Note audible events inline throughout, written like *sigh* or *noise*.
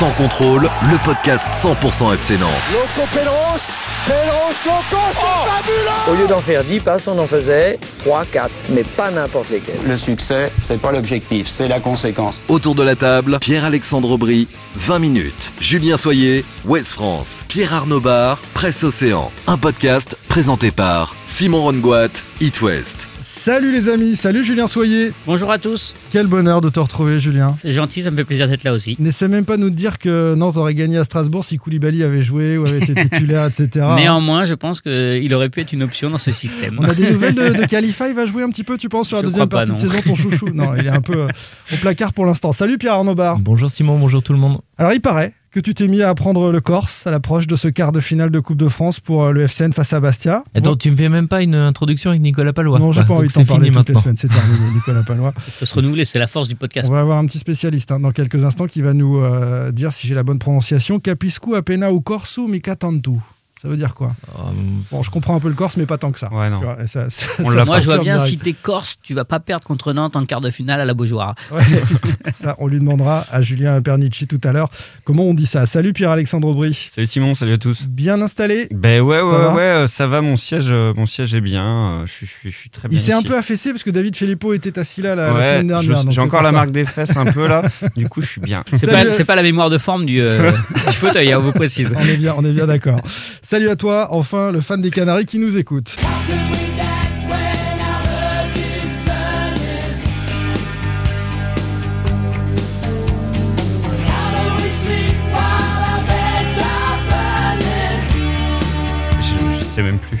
Sans contrôle, le podcast 100% FC Nantes. Loco Pedros, Pedros Loco, c'est fabuleux Au lieu d'en faire 10 passes, on en faisait 3, 4, mais pas n'importe lesquels. Le succès, c'est pas l'objectif, c'est la conséquence. Autour de la table, Pierre-Alexandre Aubry, 20 minutes. Julien Soyer, Ouest France. Pierre Arnaud Bar, Presse Océan. Un podcast présenté par Simon Rongoat, It West. Salut les amis, salut Julien Soyer. Bonjour à tous. Quel bonheur de te retrouver Julien. C'est gentil, ça me fait plaisir d'être là aussi. N'essaie même pas de nous dire que Nantes aurait gagné à Strasbourg si Koulibaly avait joué ou avait été titulaire, etc. *laughs* Néanmoins, je pense qu'il aurait pu être une option dans ce système. On a des nouvelles de, de *laughs* Khalifa, il va jouer un petit peu, tu penses, sur la Je deuxième pas, partie de non. saison, ton chouchou? Non, il est un peu euh, au placard pour l'instant. Salut Pierre Arnaud Bar. Bonjour Simon, bonjour tout le monde. Alors il paraît que tu t'es mis à apprendre le Corse à l'approche de ce quart de finale de Coupe de France pour euh, le FCN face à Bastia. Attends, tu me fais même pas une introduction avec Nicolas Palois Non, j'ai Bah, pas envie de t'en parler toutes les maintenant. semaines, c'est terminé, *laughs* Nicolas Palois. Il faut se renouveler, c'est la force du podcast. On va avoir un petit spécialiste hein, dans quelques instants qui va nous euh, dire si j'ai la bonne prononciation. Capiscu appena ou corsu mica tantu? Ça veut dire quoi Euh, Bon, je comprends un peu le corse, mais pas tant que ça. Ouais, non. Vois, ça- ça- On ça Moi, je vois bien, si t'es corse, tu vas pas perdre contre Nantes en quart de finale à la Beaujoire. *laughs* Ouais, ça, on lui demandera à Julien Pernici tout à l'heure comment on dit ça. Salut Pierre-Alexandre Aubry. Salut Simon, salut à tous. Bien installé Ben ouais, ouais, va ouais, ça va, mon siège, euh, mon siège est bien, euh, je suis, je suis, je suis très bien. Il s'est un peu affaissé parce que David Filippo était assis là la, semaine dernière. j'ai encore la ça. marque des fesses un peu là, *laughs* du coup je suis bien. C'est pas, pas la mémoire de forme du, euh, *laughs* du fauteuil, hein, on vous précise. On est bien, on est bien d'accord. Salut à toi, enfin le fan des Canaries qui nous écoute.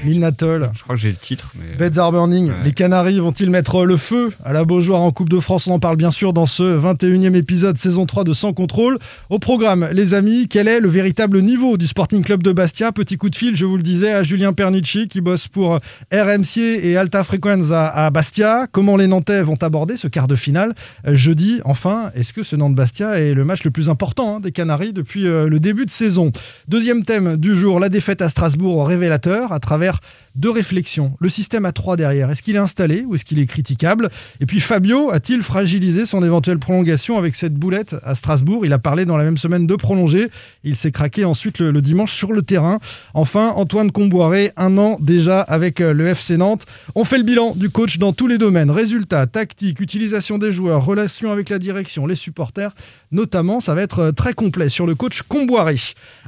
Minatol. Je crois que j'ai le titre, mais. Beds are burning. Ouais. Les Canaries vont-ils mettre le feu à la Beaujoire en Coupe de France? On en parle bien sûr dans ce 21e épisode saison 3 de Sans Contrôle. Au programme, les amis, quel est le véritable niveau du Sporting Club de Bastia? Petit coup de fil, je vous le disais, à Julien Pernici qui bosse pour RMC et Alta Frequenza à Bastia. Comment les Nantais vont aborder ce quart de finale jeudi? Enfin, est-ce que ce Nantes-Bastia est le match le plus important hein, des Canaries depuis euh, le début de saison? Deuxième thème du jour, la défaite à Strasbourg révélateur à travers faire deux réflexions. Le système à 3 derrière, est-ce qu'il est installé ou est-ce qu'il est critiquable? Et puis Fabio a-t-il fragilisé son éventuelle prolongation avec cette boulette à Strasbourg? Il a parlé dans la même semaine de prolonger. Il s'est craqué ensuite le, le dimanche sur le terrain. Enfin, Antoine Comboiré, un an déjà avec euh, le FC Nantes. On fait le bilan du coach dans tous les domaines. Résultats, tactique, utilisation des joueurs, relations avec la direction, les supporters. Notamment, ça va être euh, très complet sur le coach Comboiré.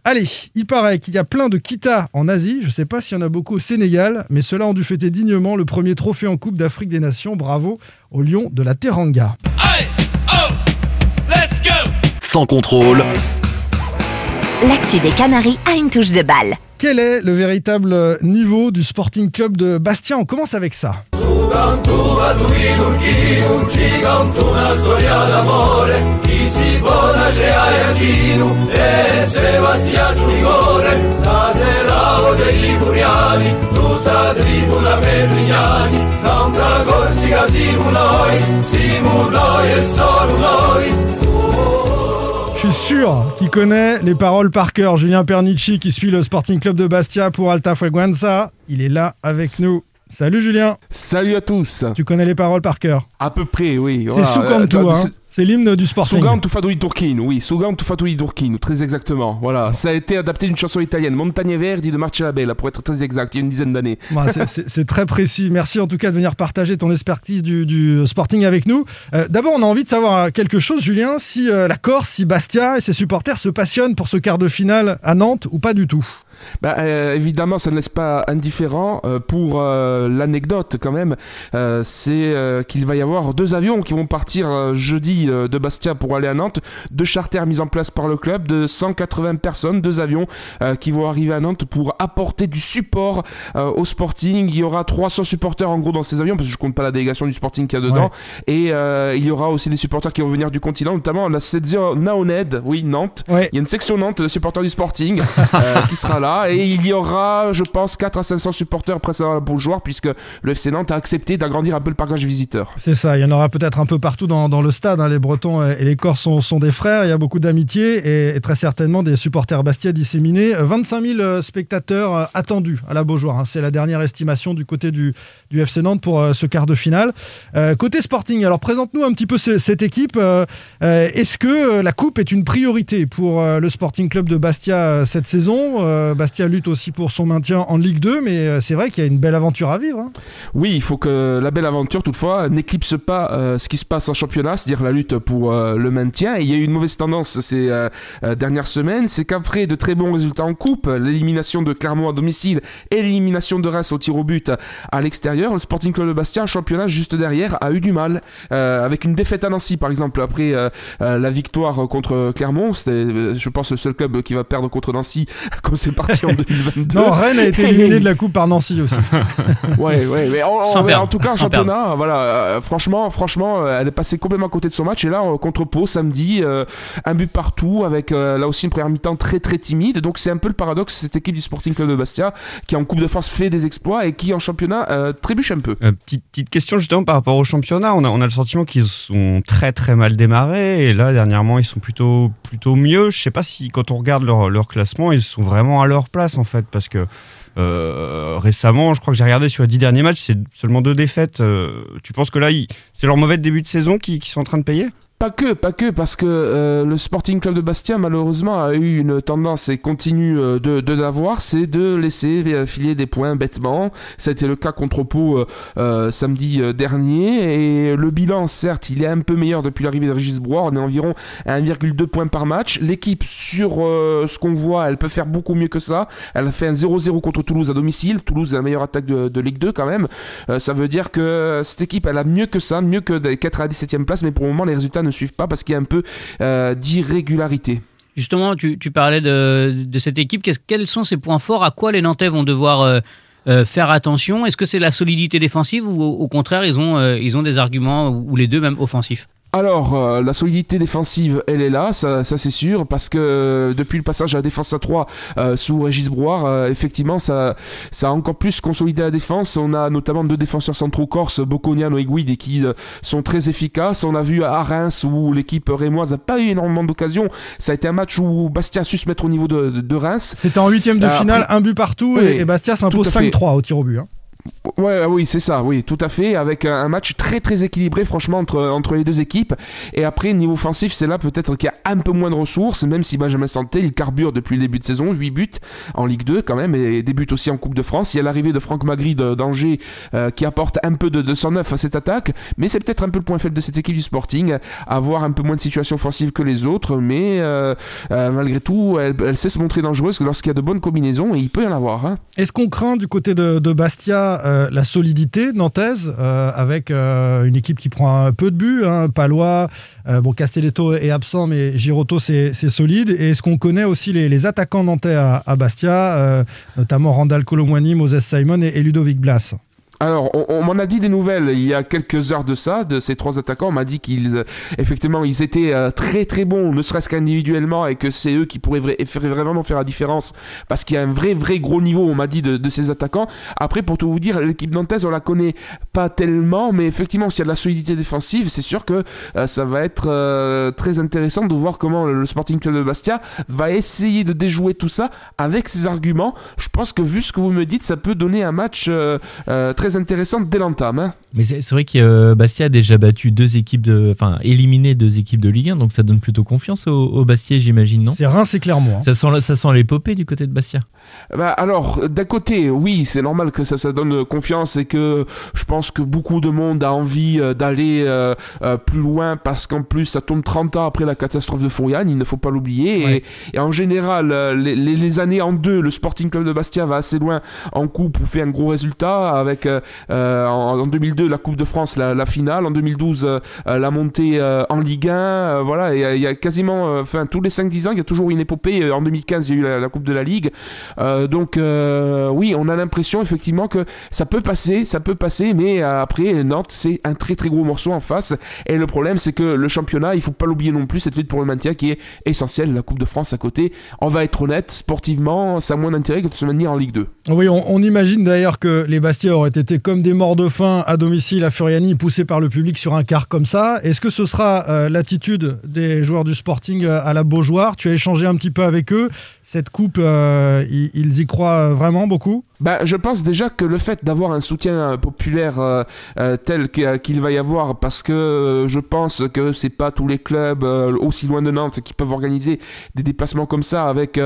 Allez, il paraît qu'il y a plein de Kita en Asie. Je ne sais pas s'il y en a beaucoup au Sénégal, mais ceux-là ont dû fêter dignement le premier trophée en Coupe d'Afrique des Nations. Bravo aux Lions de la Teranga. Sans contrôle, L'actu des Canaries a une touche de balle. Quel est le véritable niveau du Sporting Club de Bastia? On commence avec ça. Je suis sûr qu'il connaît les paroles par cœur. Julien Pernici qui suit le Sporting Club de Bastia pour Alta Freguenza. Il est là avec nous. Salut Julien, Salut à tous. tu connais les paroles par cœur. À peu près, oui. C'est Voilà. Sukantu, Euh, hein. c'est- l'hymne du Sporting. Sugan Tufadui Turchino, oui, Sugan Tufadui Turchino, très exactement. Voilà, ça a été adapté d'une chanson italienne, Montagne Verdi de Marcellabella, pour être très exact, il y a une dizaine d'années. Bah, *laughs* c'est- très précis. Merci en tout cas de venir partager ton expertise du, du Sporting avec nous. Euh, D'abord, on a envie de savoir quelque chose, Julien, si euh, la Corse, si Bastia et ses supporters se passionnent pour ce quart de finale à Nantes ou pas du tout. Bah, euh, Évidemment, ça ne laisse pas indifférent. Euh, pour euh, l'anecdote, quand même, euh, c'est euh, qu'il va y avoir deux avions qui vont partir euh, jeudi euh, de Bastia pour aller à Nantes. Deux charters mis en place par le club de 180 personnes, deux avions euh, qui vont arriver à Nantes pour apporter du support euh, au Sporting. Il y aura 300 supporters en gros dans ces avions, parce que je compte pas la délégation du Sporting qu'il y a dedans. Et euh, il y aura aussi des supporters qui vont venir du continent, notamment la Setzio Naoned, oui, Nantes. Ouais. Il y a une section Nantes de supporters du Sporting *laughs* euh, qui sera là. Et il y aura, je pense, 4 à 500 supporters pour le joueur, puisque le FC Nantes a accepté d'agrandir un peu le parcage visiteur. C'est ça, il y en aura peut-être un peu partout dans, le stade. hein. Les Bretons et les Corses sont, des frères, il y a beaucoup d'amitié et, très certainement des supporters Bastia disséminés. Euh, 25 000 euh, spectateurs euh, attendus à la Beaujoire. hein. C'est la dernière estimation du côté du, du FC Nantes pour euh, ce quart de finale. Euh, côté Sporting, alors présente-nous un petit peu ce- cette équipe. Euh, euh, Est-ce que euh, la Coupe est une priorité pour euh, le Sporting Club de Bastia euh, cette saison Euh, Bastia lutte aussi pour son maintien en Ligue 2, mais euh, c'est vrai qu'il y a une belle aventure à vivre. hein. Oui, il faut que la belle aventure, toutefois, n'éclipse pas euh, ce qui se passe en championnat, c'est-à-dire la lutte pour euh, le maintien. Et il y a eu une mauvaise tendance ces dernières semaines, c'est qu'après de très bons résultats en coupe, l'élimination de Clermont à domicile et l'élimination de Reims au tir au but à l'extérieur, le Sporting Club de Bastia, en championnat juste derrière, a eu du mal. Avec une défaite à Nancy, par exemple, après la victoire contre Clermont, c'était, je pense, le seul club qui va perdre contre Nancy, *laughs* comme c'est parti en *laughs* 2022. Non, Rennes a été éliminé de la Coupe par Nancy aussi. *laughs* Ouais, ouais, mais en, tout cas, en championnat, voilà, euh, franchement, franchement, euh, elle est passée complètement à côté de son match. Et là, euh, contre Pau, samedi, euh, un but partout, avec euh, là aussi une première mi-temps très très timide. Donc c'est un peu le paradoxe, cette équipe du Sporting Club de Bastia, qui en Coupe de France fait des exploits et qui en championnat euh, trébuche un peu. Euh, petite, petite question justement par rapport au championnat. On a, on a le sentiment qu'ils sont très très mal démarrés et là dernièrement ils sont plutôt plutôt mieux. Je sais pas si quand on regarde leur, leur classement ils sont vraiment à leur place en fait parce que euh, récemment je crois que j'ai regardé sur les dix derniers matchs c'est seulement deux défaites. Euh, tu penses que là c'est leur mauvais début de saison qui sont en train de payer? Pas que, pas que, parce que euh, le Sporting Club de Bastia, malheureusement, a eu une tendance et continue euh, de l'avoir, c'est de laisser euh, filer des points bêtement. Été le cas contre Pau euh, euh, samedi dernier. Et le bilan, certes, il est un peu meilleur depuis l'arrivée de Régis Broir. On est environ à 1,2 points par match. L'équipe, sur ce qu'on voit, elle peut faire beaucoup mieux que ça. Elle a fait un 0-0 contre Toulouse à domicile. Toulouse est la meilleure attaque de, de Ligue 2 quand même. Ça veut dire que cette équipe, elle a mieux que ça, mieux que des 4 à 17e place. Mais pour le moment, les résultats ne suivent pas parce qu'il y a un peu euh, d'irrégularité. Justement, tu, parlais de, cette équipe. Qu'est-ce- quels sont ses points forts? À quoi les Nantais vont devoir euh, euh, faire attention? Est-ce que c'est la solidité défensive ou au, contraire, ils ont, ils ont des arguments, ou les deux même offensifs? Alors, euh, la solidité défensive, elle est là, ça, ça c'est sûr, parce que euh, depuis le passage à la défense à 3 euh, sous Régis Brouard, euh, effectivement, ça, ça a encore plus consolidé la défense. On a notamment deux défenseurs centraux corse, Boconian et Guide, qui euh, sont très efficaces. On a vu à Reims où l'équipe rémoise n'a pas eu énormément d'occasions. Ça a été un match où Bastia a su se mettre au niveau de, de- de Reims. C'était en huitième de finale, un but partout Oui, et, Bastia s'impose tout à fait. 5-3 au tir au but. hein. Ouais, oui, c'est ça, oui, tout à fait, avec un, match très très équilibré, franchement, entre, entre les deux équipes. Et après, niveau offensif, c'est là peut-être qu'il y a un peu moins de ressources, même si Benjamin Santé, il carbure depuis le début de saison, 8 buts en Ligue 2 quand même, et des buts aussi en Coupe de France. Il y a l'arrivée de Franck Magri d'Angers euh, qui apporte un peu de, de 109 à cette attaque, mais c'est peut-être un peu le point faible de cette équipe du Sporting, avoir un peu moins de situations offensives que les autres, mais euh, euh, malgré tout, elle, sait se montrer dangereuse lorsqu'il y a de bonnes combinaisons, et il peut y en avoir. Hein. Est-ce qu'on craint du côté de Bastia euh, la solidité nantaise euh, avec euh, une équipe qui prend un peu de buts hein, Palois, bon Castelletto est absent mais Girotto c'est solide. Et est-ce qu'on connaît aussi les, attaquants nantais à, Bastia, notamment Randall Colomwani, Moses Simon et Ludovic Blas Alors, on, m'en a dit des nouvelles il y a quelques heures de ça, de ces trois attaquants. On m'a dit qu'ils, euh, effectivement, ils étaient euh, très très bons, ne serait-ce qu'individuellement, et que c'est eux qui pourraient vraiment faire la différence, parce qu'il y a un vrai vrai gros niveau, on m'a dit, de, ces attaquants. Après, pour tout vous dire, l'équipe nantaise, on la connaît pas tellement, mais effectivement, s'il y a de la solidité défensive, c'est sûr que euh, ça va être très intéressant de voir comment le, Sporting Club de Bastia va essayer de déjouer tout ça avec ses arguments. Je pense que vu ce que vous me dites, ça peut donner un match très très intéressante dès l'entame. Hein. Mais c'est vrai que euh, Bastia a déjà battu deux équipes de, enfin éliminé deux équipes de Ligue 1, donc ça donne plutôt confiance au, au Bastia, j'imagine, non? C'est Reims et Clermont. hein. Ça sent, ça sent l'épopée du côté de Bastia. Bah, alors, d'un côté, oui, c'est normal que ça, ça donne confiance et que je pense que beaucoup de monde a envie euh, d'aller euh, euh, plus loin parce qu'en plus, ça tombe 30 ans après la catastrophe de Fouriane, il ne faut pas l'oublier. Ouais. Et, et en général, les, les- les années en deux, le Sporting Club de Bastia va assez loin en coupe ou fait un gros résultat avec euh, euh, en, en 2002 la Coupe de France, la, finale, en 2012 euh, euh, la montée en Ligue 1, euh, voilà, il y a quasiment, enfin tous les 5-10 ans, il y a toujours une épopée. En 2015, il y a eu la, Coupe de la Ligue. Donc oui, on a l'impression effectivement que ça peut passer, ça peut passer, mais après Nantes c'est un très très gros morceau en face. Et le problème c'est que le championnat, il faut pas l'oublier non plus, cette lutte pour le maintien qui est essentielle. La Coupe de France à côté, on va être honnête, sportivement, ça a moins d'intérêt que de se maintenir en Ligue 2. Oui, on, on imagine d'ailleurs que les Bastia auraient été comme des morts de faim à domicile à Furiani, poussés par le public sur un quart comme ça. Est-ce que ce sera euh, l'attitude des joueurs du Sporting euh, à la Beaujoire? Tu as échangé un petit peu avec eux. Cette coupe, euh, ils y croient vraiment beaucoup? Bah, je pense déjà que le fait d'avoir un soutien euh, populaire euh, euh, tel qu'il va y avoir, parce que je pense que c'est pas tous les clubs aussi loin de Nantes qui peuvent organiser des déplacements comme ça avec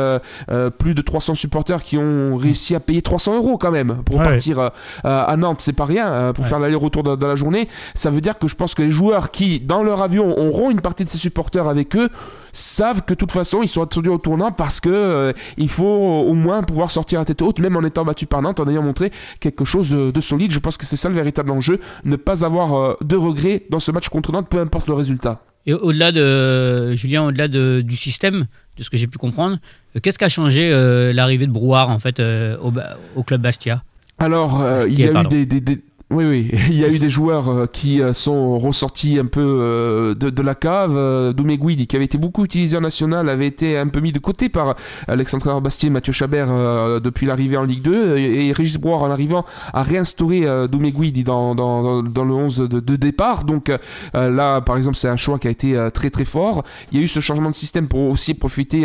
plus de 300 supporters qui ont réussi à payer 300 euros quand même pour Ouais. partir à Nantes, c'est pas rien pour Ouais. faire l'aller-retour dans, dans la journée. Ça veut dire que je pense que les joueurs qui dans leur avion auront une partie de ces supporters avec eux savent que de toute façon ils sont attendus au tournant parce que euh, il faut au moins pouvoir sortir à tête haute, même en étant battu par Nantes, en ayant montré quelque chose de, de solide. Je pense que c'est ça le véritable enjeu, ne pas avoir euh, de regrets dans ce match contre Nantes, peu importe le résultat. Et au-delà de Julien, au-delà de- du système, de ce que j'ai pu comprendre, euh, qu'est-ce qu'a changé euh, l'arrivée de Brouard en fait euh, au, au club Bastia? Alors, euh, Bastia, il y a eu des, des- des- Oui, oui, *laughs* il y a eu des joueurs euh, qui euh, sont ressortis un peu euh, de, la cave. Doumé qui avait été beaucoup utilisé en national, avait été un peu mis de côté par l'ex-entraîneur Bastier, Mathieu Chabert, depuis l'arrivée en Ligue 2. Et, Régis Brouard, en arrivant, a réinstauré Doumé dans, dans, le 11 de, départ. Donc là, par exemple, c'est un choix qui a été très très fort. Il y a eu ce changement de système pour aussi profiter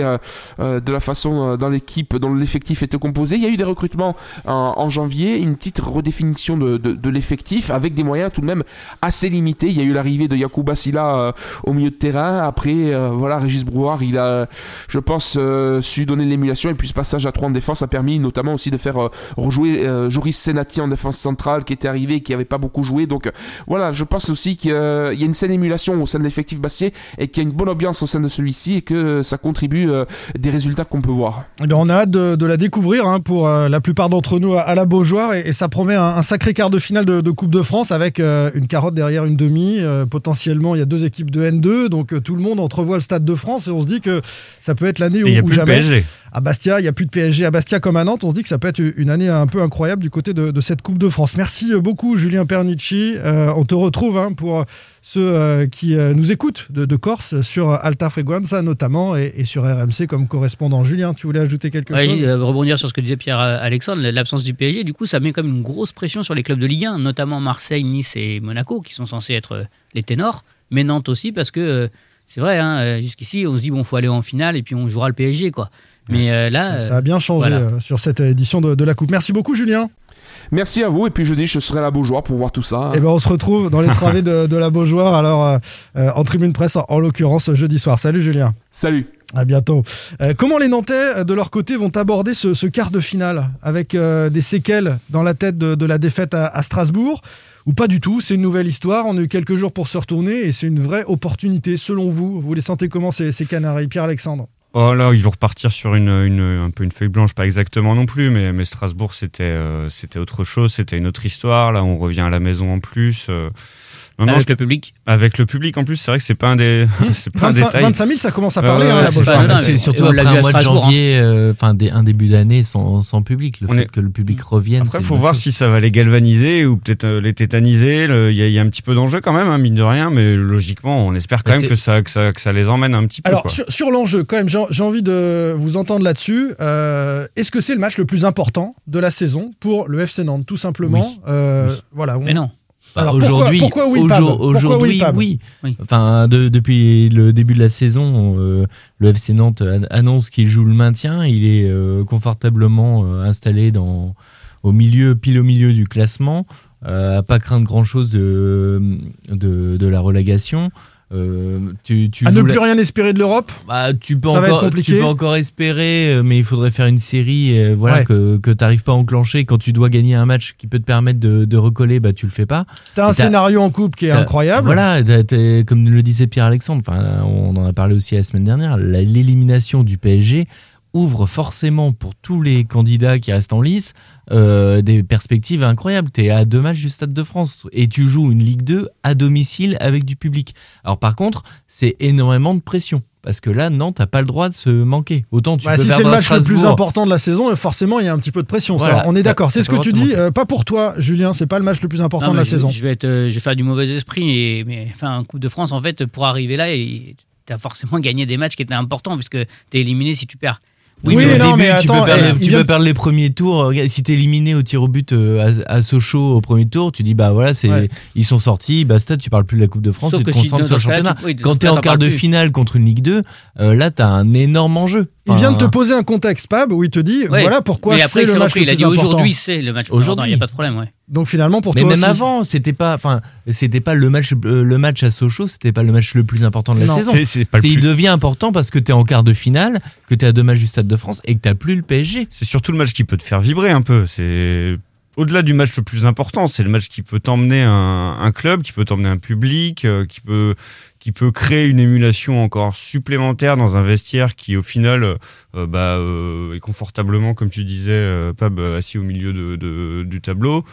de la façon dans l'équipe dont l'effectif était composé. Il y a eu des recrutements en, janvier, une petite redéfinition de, de l'effectif avec des moyens tout de même assez limités. Il y a eu l'arrivée de Yacouba Silla euh, au milieu de terrain. Après, euh, voilà, Régis Brouard, il a, je pense, euh, su donner l'émulation et puis ce passage à 3 en défense a permis notamment aussi de faire rejouer Joris Senati en défense centrale qui était arrivé et qui avait pas beaucoup joué. Donc voilà, je pense aussi qu'il y a une saine émulation au sein de l'effectif Bastier et qu'il y a une bonne ambiance au sein de celui-ci et que ça contribue des résultats qu'on peut voir. Eh bien, on a hâte de, la découvrir hein, pour la plupart d'entre nous à, la Beaujoire et, et ça promet un sacré quart de finale de, de Coupe de France avec euh, une carotte derrière une demi. Euh, potentiellement, il y a deux équipes de N2, donc euh, tout le monde entrevoit le Stade de France et on se dit que ça peut être l'année où, où jamais. À Bastia, il n'y a plus de PSG à Bastia comme à Nantes. On se dit que ça peut être une année un peu incroyable du côté de, de cette Coupe de France. Merci beaucoup, Julien Pernici. Euh, on te retrouve hein, pour ceux euh, qui euh, nous écoutent de, de Corse sur Alta Freguenza notamment et, et sur RMC comme correspondant. Julien, tu voulais ajouter quelque Ouais, chose? euh, rebondir sur ce que disait Pierre-Alexandre, l'absence du PSG, du coup, ça met comme une grosse pression sur les clubs de Ligue 1, notamment Marseille, Nice et Monaco, qui sont censés être euh, les ténors, mais Nantes aussi, parce que euh, c'est vrai, hein, euh, jusqu'ici, on se dit, bon, faut aller en finale et puis on jouera le PSG, quoi. Mais euh, là. ça, ça a bien changé voilà. euh, sur cette édition de, de la Coupe. Merci beaucoup, Julien. Merci à vous et puis jeudi je serai à la Beaujoire pour voir tout ça. Et ben on se retrouve dans les travées de, de la Beaujoire, alors euh, euh, en tribune presse, en, en l'occurrence jeudi soir. Salut Julien. Salut. À bientôt. Euh, comment les Nantais, euh, de leur côté, vont aborder ce, ce quart de finale avec euh, des séquelles dans la tête de, de la défaite à, à Strasbourg? Ou pas du tout C'est une nouvelle histoire. On a eu quelques jours pour se retourner et c'est une vraie opportunité, selon vous. Vous les sentez comment ces, ces Canaries? Pierre-Alexandre Oh là, ils vont repartir sur une, une, un peu une feuille blanche, pas exactement non plus, mais, mais Strasbourg, c'était euh, c'était autre chose, c'était une autre histoire. Là, on revient à la maison en plus. euh. Non, Avec je- le public Avec le public en plus, c'est vrai que c'est pas un des, *laughs* c'est pas un 25, détail. 25 000, ça commence à parler. hein, ouais, la pas- non, C'est mais surtout après un mois de Strasbourg, janvier, euh, enfin un début d'année sans, sans public. Le On fait est- que le public revienne. Après, il faut voir si ça va les galvaniser ou peut-être euh, les tétaniser. Il y, a- il y a un petit peu d'enjeu quand même, hein, mine de rien, mais logiquement, on espère quand Mais même que ça, que, ça, que ça les emmène un petit peu. Alors, quoi. sur, sur l'enjeu, quand même, j'ai j'ai envie de vous entendre là-dessus. Euh, Est-ce que c'est le match le plus important de la saison pour le FC Nantes, tout simplement? Euh. Voilà. Mais non. Bah, Alors, aujourd'hui, pourquoi Pourquoi aujourd'hui, oui. Enfin, de- depuis le début de la saison, euh, le FC Nantes an- annonce qu'il joue le maintien. Il est euh, confortablement euh, installé dans au milieu, pile au milieu du classement. euh, à pas craindre grand chose de, de, de la relégation. Euh, tu, tu À ne plus la- rien espérer de l'Europe bah, tu peux Ça va être encore, tu peux encore espérer, euh, mais il faudrait faire une série, euh, voilà, Ouais. que que t'arrives pas à enclencher quand tu dois gagner un match qui peut te permettre de, de recoller, bah tu le fais pas. T'as un Et t'as- scénario en coupe qui est incroyable. Voilà, comme le disait Pierre-Alexandre, enfin, on en a parlé aussi la semaine dernière, l'élimination du PSG ouvre forcément pour tous les candidats qui restent en lice euh, des perspectives incroyables. Tu es à deux matchs du Stade de France et tu joues une Ligue 2 à domicile avec du public. Alors par contre, c'est énormément de pression. Parce que là, Nantes n'a pas le droit de se manquer. Autant tu Bah, peux si c'est perdre le match le plus important de la saison, forcément il y a un petit peu de pression. ça, on est d'accord. Ça- C'est ce que tu dis. euh, pas pour toi, Julien. C'est pas le match le plus important Non, de la je, saison. Je vais, être, euh, je vais faire du mauvais esprit, et, mais enfin, en Coupe de France, en fait, pour arriver là, tu as forcément gagné des matchs qui étaient importants, puisque tu es éliminé si tu perds. Oui, Oui, mais au non, début, mais tu, peux perdre, euh, tu il vient peux de- perdre les premiers tours. Regarde, Si t'es éliminé au tir au but euh, à, à Sochaux au premier tour, tu dis bah voilà, c'est Ouais. ils sont sortis, basta, tu parles plus de la Coupe de France, Sauf tu te si concentres sur le championnat. tu- oui, Quand t'es en quart de plus. finale contre une Ligue 2, euh, là t'as un énorme enjeu. Il vient de te poser un contexte, Pab, où il te dit Ouais. voilà pourquoi c'est le match repris. le Il a dit aujourd'hui, c'est le match Aujourd'hui. aujourd'hui. Il n'y a pas de problème, ouais. Donc finalement pour mais toi même aussi. avant, c'était pas, enfin, c'était pas le match, euh, le match à Sochaux, c'était pas le match le plus important de la Non. saison. C'est- c'est pas le C'est- il plus- devient important parce que t'es en quart de finale, que t'es à deux matchs du Stade de France et que t'as plus le PSG. C'est surtout le match qui peut te faire vibrer un peu. C'est au-delà du match le plus important, c'est le match qui peut t'emmener un, un club, qui peut t'emmener un public, euh, qui peut qui peut créer une émulation encore supplémentaire dans un vestiaire qui au final euh, bah, euh, est confortablement, comme tu disais, euh, Pab, assis au milieu de, de- du tableau.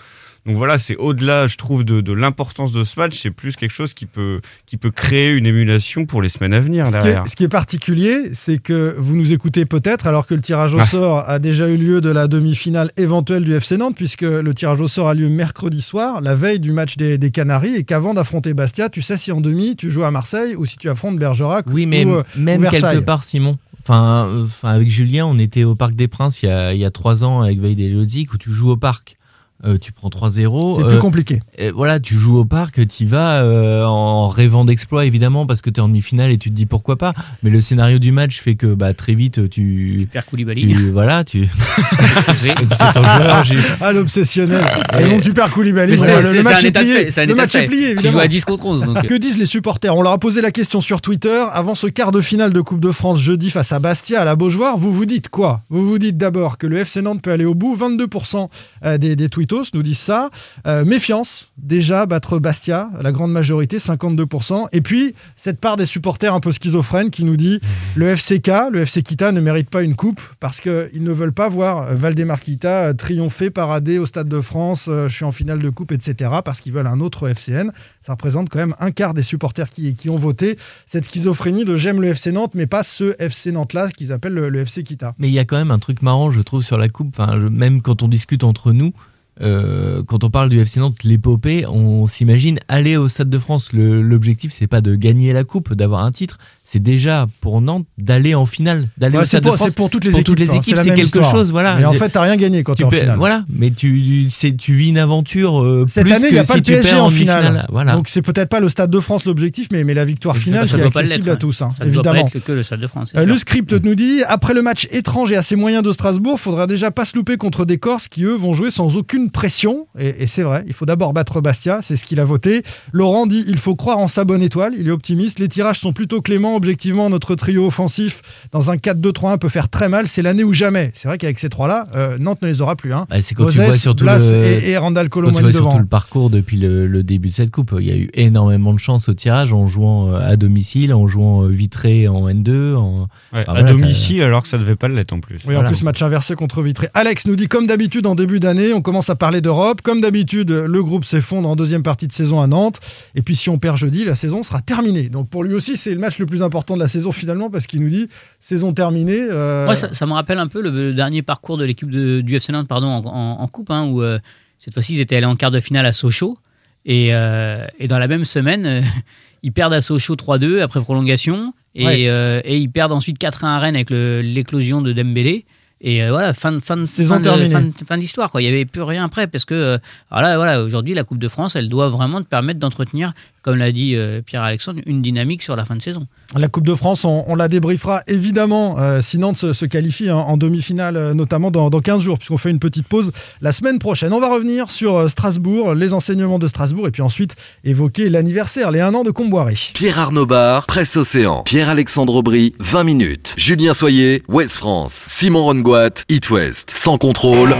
Donc voilà, c'est au-delà, je trouve, de, de l'importance de ce match, c'est plus quelque chose qui peut, qui peut créer une émulation pour les semaines à venir Ce qui, derrière. est, ce qui est particulier, c'est que vous nous écoutez peut-être alors que le tirage au Ah. sort a déjà eu lieu de la demi-finale éventuelle du FC Nantes, puisque le tirage au sort a lieu mercredi soir, la veille du match des, des Canaries, et qu'avant d'affronter Bastia, tu sais si en demi tu joues à Marseille ou si tu affrontes Bergerac Oui, mais ou, euh, même ou Versailles. quelque part, Simon. Enfin, euh, enfin, avec Julien, on était au Parc des Princes il y a, il y a trois ans avec Veille des Lozic où tu joues au parc. Euh, tu prends 3-0. C'est euh, plus compliqué. et voilà, tu joues au parc, tu vas euh, en rêvant d'exploit évidemment parce que tu es en demi-finale et tu te dis pourquoi pas. Mais le scénario du match fait que bah, très vite tu. Pierre Koulibaly. tu voilà, tu. *laughs* *laughs* C'est- ton joueur, j'ai- *laughs* Ah, l'obsessionnel. Et- Et donc tu perds Koulibaly. Mais Bon, c'est- le, c'est- le c'est match un est plié. Le match est plié, Tu joues à 10 contre 11. Donc... Que disent les supporters On leur a posé la question sur Twitter avant ce quart de finale de Coupe de France jeudi face à Bastia à la Beaujoire. Vous vous dites quoi? Vous vous dites d'abord que le FC Nantes peut aller au bout. 22% euh, des, des nous disent ça. Euh, méfiance, déjà battre Bastia, la grande majorité, 52%. Et puis cette part des supporters un peu schizophrènes qui nous dit le FCK, le FC Kita ne mérite pas une coupe parce qu'ils ne veulent pas voir Valdemar Kita triompher, parader au Stade de France, euh, je suis en finale de coupe, etc. parce qu'ils veulent un autre FCN. Ça représente quand même un quart des supporters qui, qui ont voté cette schizophrénie de j'aime le FC Nantes, mais pas ce FC Nantes-là qu'ils appellent le, FC Kita. Mais il y a quand même un truc marrant, je trouve, sur la coupe. Enfin, même quand on discute entre nous, euh, quand on parle du FC Nantes, l'épopée, on s'imagine aller au Stade de France. L'objectif, c'est pas de gagner la coupe, d'avoir un titre. C'est déjà pour Nantes d'aller en finale, d'aller Ouais, au c'est Stade pour, de France. c'est pour toutes les Pour équipes. toutes les hein, équipes, c'est quelque histoire. chose, voilà. Mais en fait, t'as rien gagné quand Tu en peux- finale. Voilà, mais tu, c'est- tu vis une aventure euh, Cette plus année, il que n'y a si pas le tu PSG perds en finale. demi-finale. Voilà. Donc c'est peut-être pas le Stade de France l'objectif, mais, mais la victoire Ça- finale ça qui est accessible à tous, hein, Ça ne doit pas évidemment. être que le Stade de France. Euh, le script nous dit après le match étrange et assez moyen de Strasbourg, faudra déjà pas se louper contre des Corses qui eux vont jouer sans aucune pression. Et, et c'est vrai, il faut d'abord battre Bastia, c'est ce qu'il a voté. Laurent dit il faut croire en sa bonne étoile, il est optimiste. Les tirages sont plutôt cléments. Objectivement, notre trio offensif dans un 4-2-3-1 peut faire très mal. C'est l'année ou jamais. C'est vrai qu'avec ces trois-là, euh, Nantes ne les aura plus. Hein. Bah, c'est quand tu vois surtout Blas le, et, et Randall quand tu vois Colomani surtout le parcours depuis le, le début de cette coupe. Il y a eu énormément de chance au tirage en jouant euh, à domicile, en jouant euh, vitré en N2. En... Ouais, Ah, à voilà, domicile, alors que ça devait pas l'être en plus. Oui, en plus, match inversé contre Vitré. Alex nous dit, comme d'habitude, en début d'année, on commence à parler d'Europe. Comme d'habitude, le groupe s'effondre en deuxième partie de saison à Nantes. Et puis, si on perd jeudi, la saison sera terminée. Donc, pour lui aussi, c'est le match le plus important de la saison, finalement, parce qu'il nous dit, saison terminée. euh, Moi, ça, ça me rappelle un peu le, le dernier parcours de l'équipe de- du FC Nantes pardon, en, en- en coupe, hein, où euh, cette fois-ci, ils étaient allés en quart de finale à Sochaux. Et, euh, et dans la même semaine, euh, *laughs* ils perdent à Sochaux 3-2 après prolongation. Et, Ouais. et ils perdent ensuite 4-1 à Rennes avec l'éclosion de Dembélé. Et euh, voilà, fin, de- fin, Saison fin de- fin d'histoire. quoi. Il n'y avait plus rien après. Parce que euh, alors là, voilà, aujourd'hui, la Coupe de France, elle doit vraiment te permettre d'entretenir comme l'a dit euh, Pierre-Alexandre, une dynamique sur la fin de saison. La Coupe de France, on, on la débriefera évidemment euh, si Nantes se, se qualifie hein, en demi-finale, euh, notamment dans, dans 15 jours, puisqu'on fait une petite pause la semaine prochaine. On va revenir sur Strasbourg, les enseignements de Strasbourg, et puis ensuite évoquer l'anniversaire, les 1 an de Comboiré. Pierre Arnaud Bar, Presse Océan. Pierre-Alexandre Aubry, 20 minutes. Julien Soyer, Ouest France. Simon Rongoat, It West. Sans contrôle.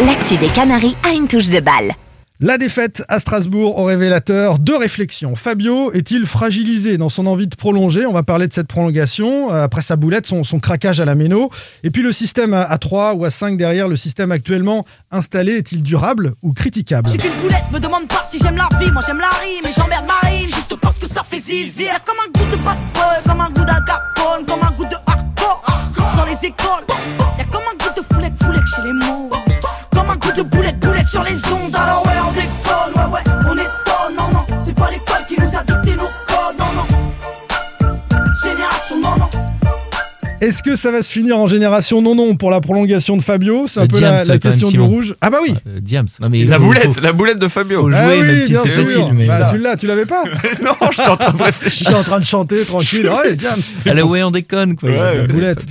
L'actu des Canaries a une touche de balle. La défaite à Strasbourg au révélateur, deux réflexions. Fabio est-il fragilisé dans son envie de prolonger? On va parler de cette prolongation, euh, après sa boulette, son, son craquage à la méno. Et puis le système à, à 3 ou à 5 derrière, le système actuellement installé, est-il durable ou critiquable? J'ai qu'une boulette, me demande pas si j'aime la vie, moi j'aime la rime et j'emmerde ma rime juste parce que ça fait zizi. Y'a comme un goût de bad comme un goût d'agapone, comme un goût de hardcore dans les écoles. Y'a comme un goût de foulette, foulette chez les mots, comme un goût de boulette, boulette sur les ondes. Alors ouais, on déconne, ouais, ouais, on étonne, non, non, c'est pas l'école qui nous a dicté nos codes, non, non. Génération, non, non. Est-ce que ça va se finir en génération non non pour la prolongation de Fabio? C'est un Euh, peu Diams, la, la question du rouge. Ah bah oui Euh, Diams. Non, mais La faut- boulette, faut- la boulette de Fabio. faut jouer, Ah oui, même si c'est facile. Mais Bah, tu l'as, tu l'avais pas *laughs* non, j'étais en train de *laughs* réfléchir. J'étais en train de chanter tranquille. Oh, les Diams. à la way, on déconne. Quoi. Ouais, La boulette.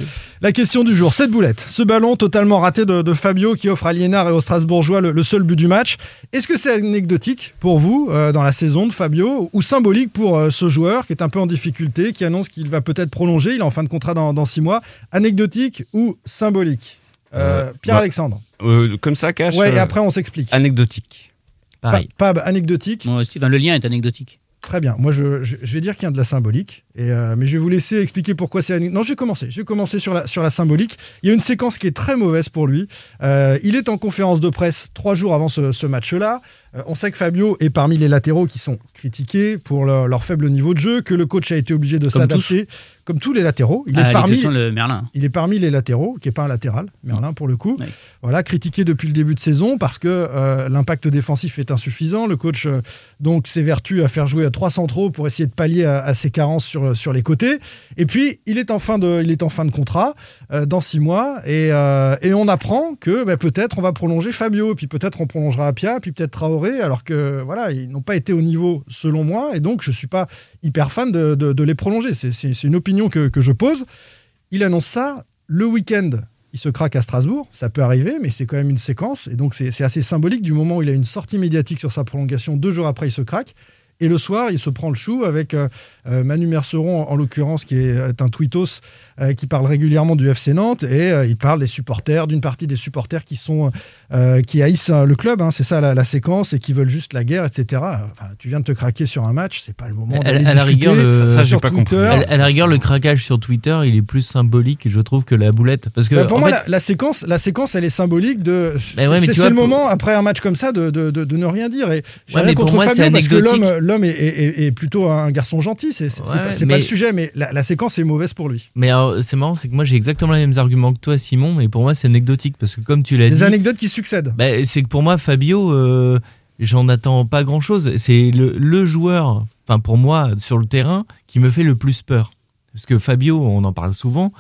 La question du jour, cette boulette, ce ballon totalement raté de, de Fabio qui offre à Liénard et aux Strasbourgeois le, le seul but du match. Est-ce que c'est anecdotique pour vous euh, dans la saison de Fabio ou symbolique pour euh, ce joueur qui est un peu en difficulté, qui annonce qu'il va peut-être prolonger, il est en fin de contrat dans, dans six mois Anecdotique ou symbolique? Euh, Euh, Pierre-Alexandre. Euh, comme ça, cache. Ouais, et après on s'explique. Anecdotique. Pareil. Pa- Pab, anecdotique. Bon, Steve, le lien est anecdotique. Très bien. Moi, je, vais dire qu'il y a de la symbolique, euh, mais je vais vous laisser expliquer pourquoi c'est. Non, je vais commencer. Je vais commencer sur la, symbolique. Il y a une séquence qui est très mauvaise pour lui. Euh, il est en conférence de presse trois jours avant ce match-là. Euh, on sait que Fabio est parmi les latéraux qui sont critiqués pour leur, leur faible niveau de jeu, que le coach a été obligé de s'adapter, comme tous les latéraux. Il est parmi. Merlin. Il est parmi les latéraux, qui n'est pas un latéral, Merlin pour le coup. Oui. Voilà, critiqué depuis le début de saison parce que euh, l'impact défensif est insuffisant. Le coach euh, donc s'évertue à faire jouer à trois centraux pour essayer de pallier à, à ses carences sur, sur les côtés. Et puis il est en fin de, il est en fin de contrat euh, dans six mois et, et on apprend que bah, peut-être on va prolonger Fabio, puis peut-être on prolongera Apia, puis peut-être Traoré, alors que voilà ils n'ont pas été au niveau selon moi et donc je suis pas hyper fan de, les prolonger. C'est- une opinion que, je pose. Il annonce ça le week-end. Il se craque à Strasbourg, ça peut arriver, mais c'est quand même une séquence. Et donc c'est c'est assez symbolique du moment où il a une sortie médiatique sur sa prolongation. Deux jours après, il se craque. Et le soir, il se prend le chou avec euh, euh, Manu Merceron, en l'occurrence, qui est, est un tweetos euh, qui parle régulièrement du FC Nantes. Et euh, il parle des supporters, d'une partie des supporters qui, sont, euh, qui haïssent euh, le club. hein, c'est ça la, la séquence, et qui veulent juste la guerre, etc. Enfin, tu viens de te craquer sur un match, c'est pas le moment À- la rigueur, le- Ça, j'ai sur pas Twitter. compris. À, à la rigueur, le craquage sur Twitter, il est plus symbolique, je trouve, que la boulette. Parce que Bah, pour en moi, fait, la, la séquence, la séquence, elle est symbolique de. Ouais, c'est le pour- moment après un match comme ça de, de, de- de ne rien dire. Et Ouais, mais pour contre moi, Fabio c'est parce que anecdotique. l'homme, est, est- est- est plutôt un garçon gentil. C'est Ouais, pas, c'est mais- pas le sujet, mais la, la séquence est mauvaise pour lui. mais alors, c'est marrant, c'est que moi j'ai exactement les mêmes arguments que toi, Simon, mais pour moi c'est anecdotique parce que comme tu l'as Des dit, anecdotes qui succèdent. bah, c'est que pour moi Fabio, euh, j'en attends pas grand chose. C'est le, le joueur, enfin pour moi sur le terrain, qui me fait le plus peur. Parce que Fabio, on en parle souvent,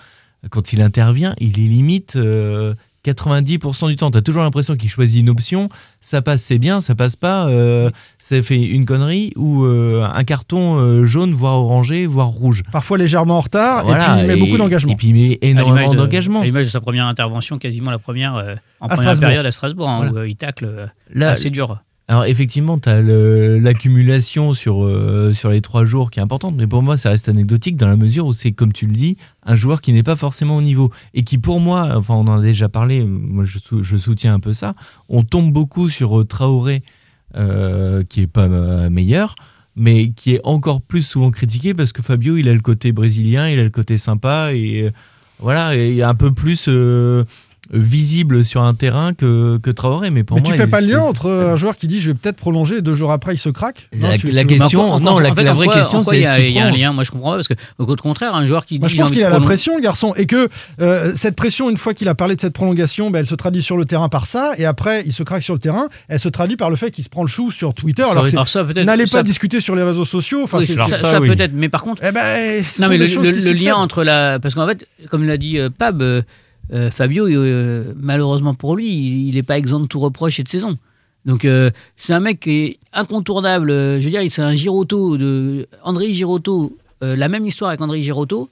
quand il intervient, il est limite euh, 90% du temps. Tu as toujours l'impression qu'il choisit une option, ça passe c'est bien, ça passe pas, euh, ça fait une connerie ou euh, un carton euh, jaune, voire orangé, voire rouge. Parfois légèrement en retard, Voilà, et puis il met et- beaucoup d'engagement. Et puis il met énormément de- d'engagement. À l'image de sa première intervention, quasiment la première euh, en À première Strasbourg. période à Strasbourg, hein, Voilà. où euh, il tacle euh, Là, assez dur. Alors effectivement, tu as l'accumulation sur, euh, sur les trois jours qui est importante, mais pour moi, ça reste anecdotique dans la mesure où c'est, comme tu le dis, un joueur qui n'est pas forcément au niveau. Et qui pour moi, enfin on en a déjà parlé, moi je, sou- je soutiens un peu ça, on tombe beaucoup sur euh, Traoré, euh, qui est pas meilleur, mais qui est encore plus souvent critiqué parce que Fabio, il a le côté brésilien, il a le côté sympa, et euh, voilà, est un peu plus... euh, visible sur un terrain que, que Traoré mais pour mais moi tu fais pas le lien entre un joueur qui dit je vais peut-être prolonger et deux jours après il se craque? La- Non, tu- la tu- question- quoi- non, la- en fait, la en vraie quoi- question, c'est il y est-ce qu'il y a un lien, moi je comprends pas, parce que au contraire, un joueur qui Moi, dit je pense qu'il a la pression, le garçon, et que euh, cette pression, une fois qu'il a parlé de cette prolongation, ben, elle se traduit sur le terrain par ça, et après, il se craque sur le terrain, elle se traduit par le fait qu'il se prend le chou sur Twitter. Ça Alors, n'allez pas discuter sur les réseaux sociaux. Enfin, ça, peut-être, mais par contre, Eh ben, non mais le, lien entre la, parce qu'en fait, comme l'a dit euh, Pab, euh, Fabio, euh, malheureusement pour lui, il n'est pas exempt de tout reproche cette saison. Donc euh, c'est un mec qui est incontournable. Je veux dire, c'est un Girotto de André Girotto. la même histoire avec André Girotto.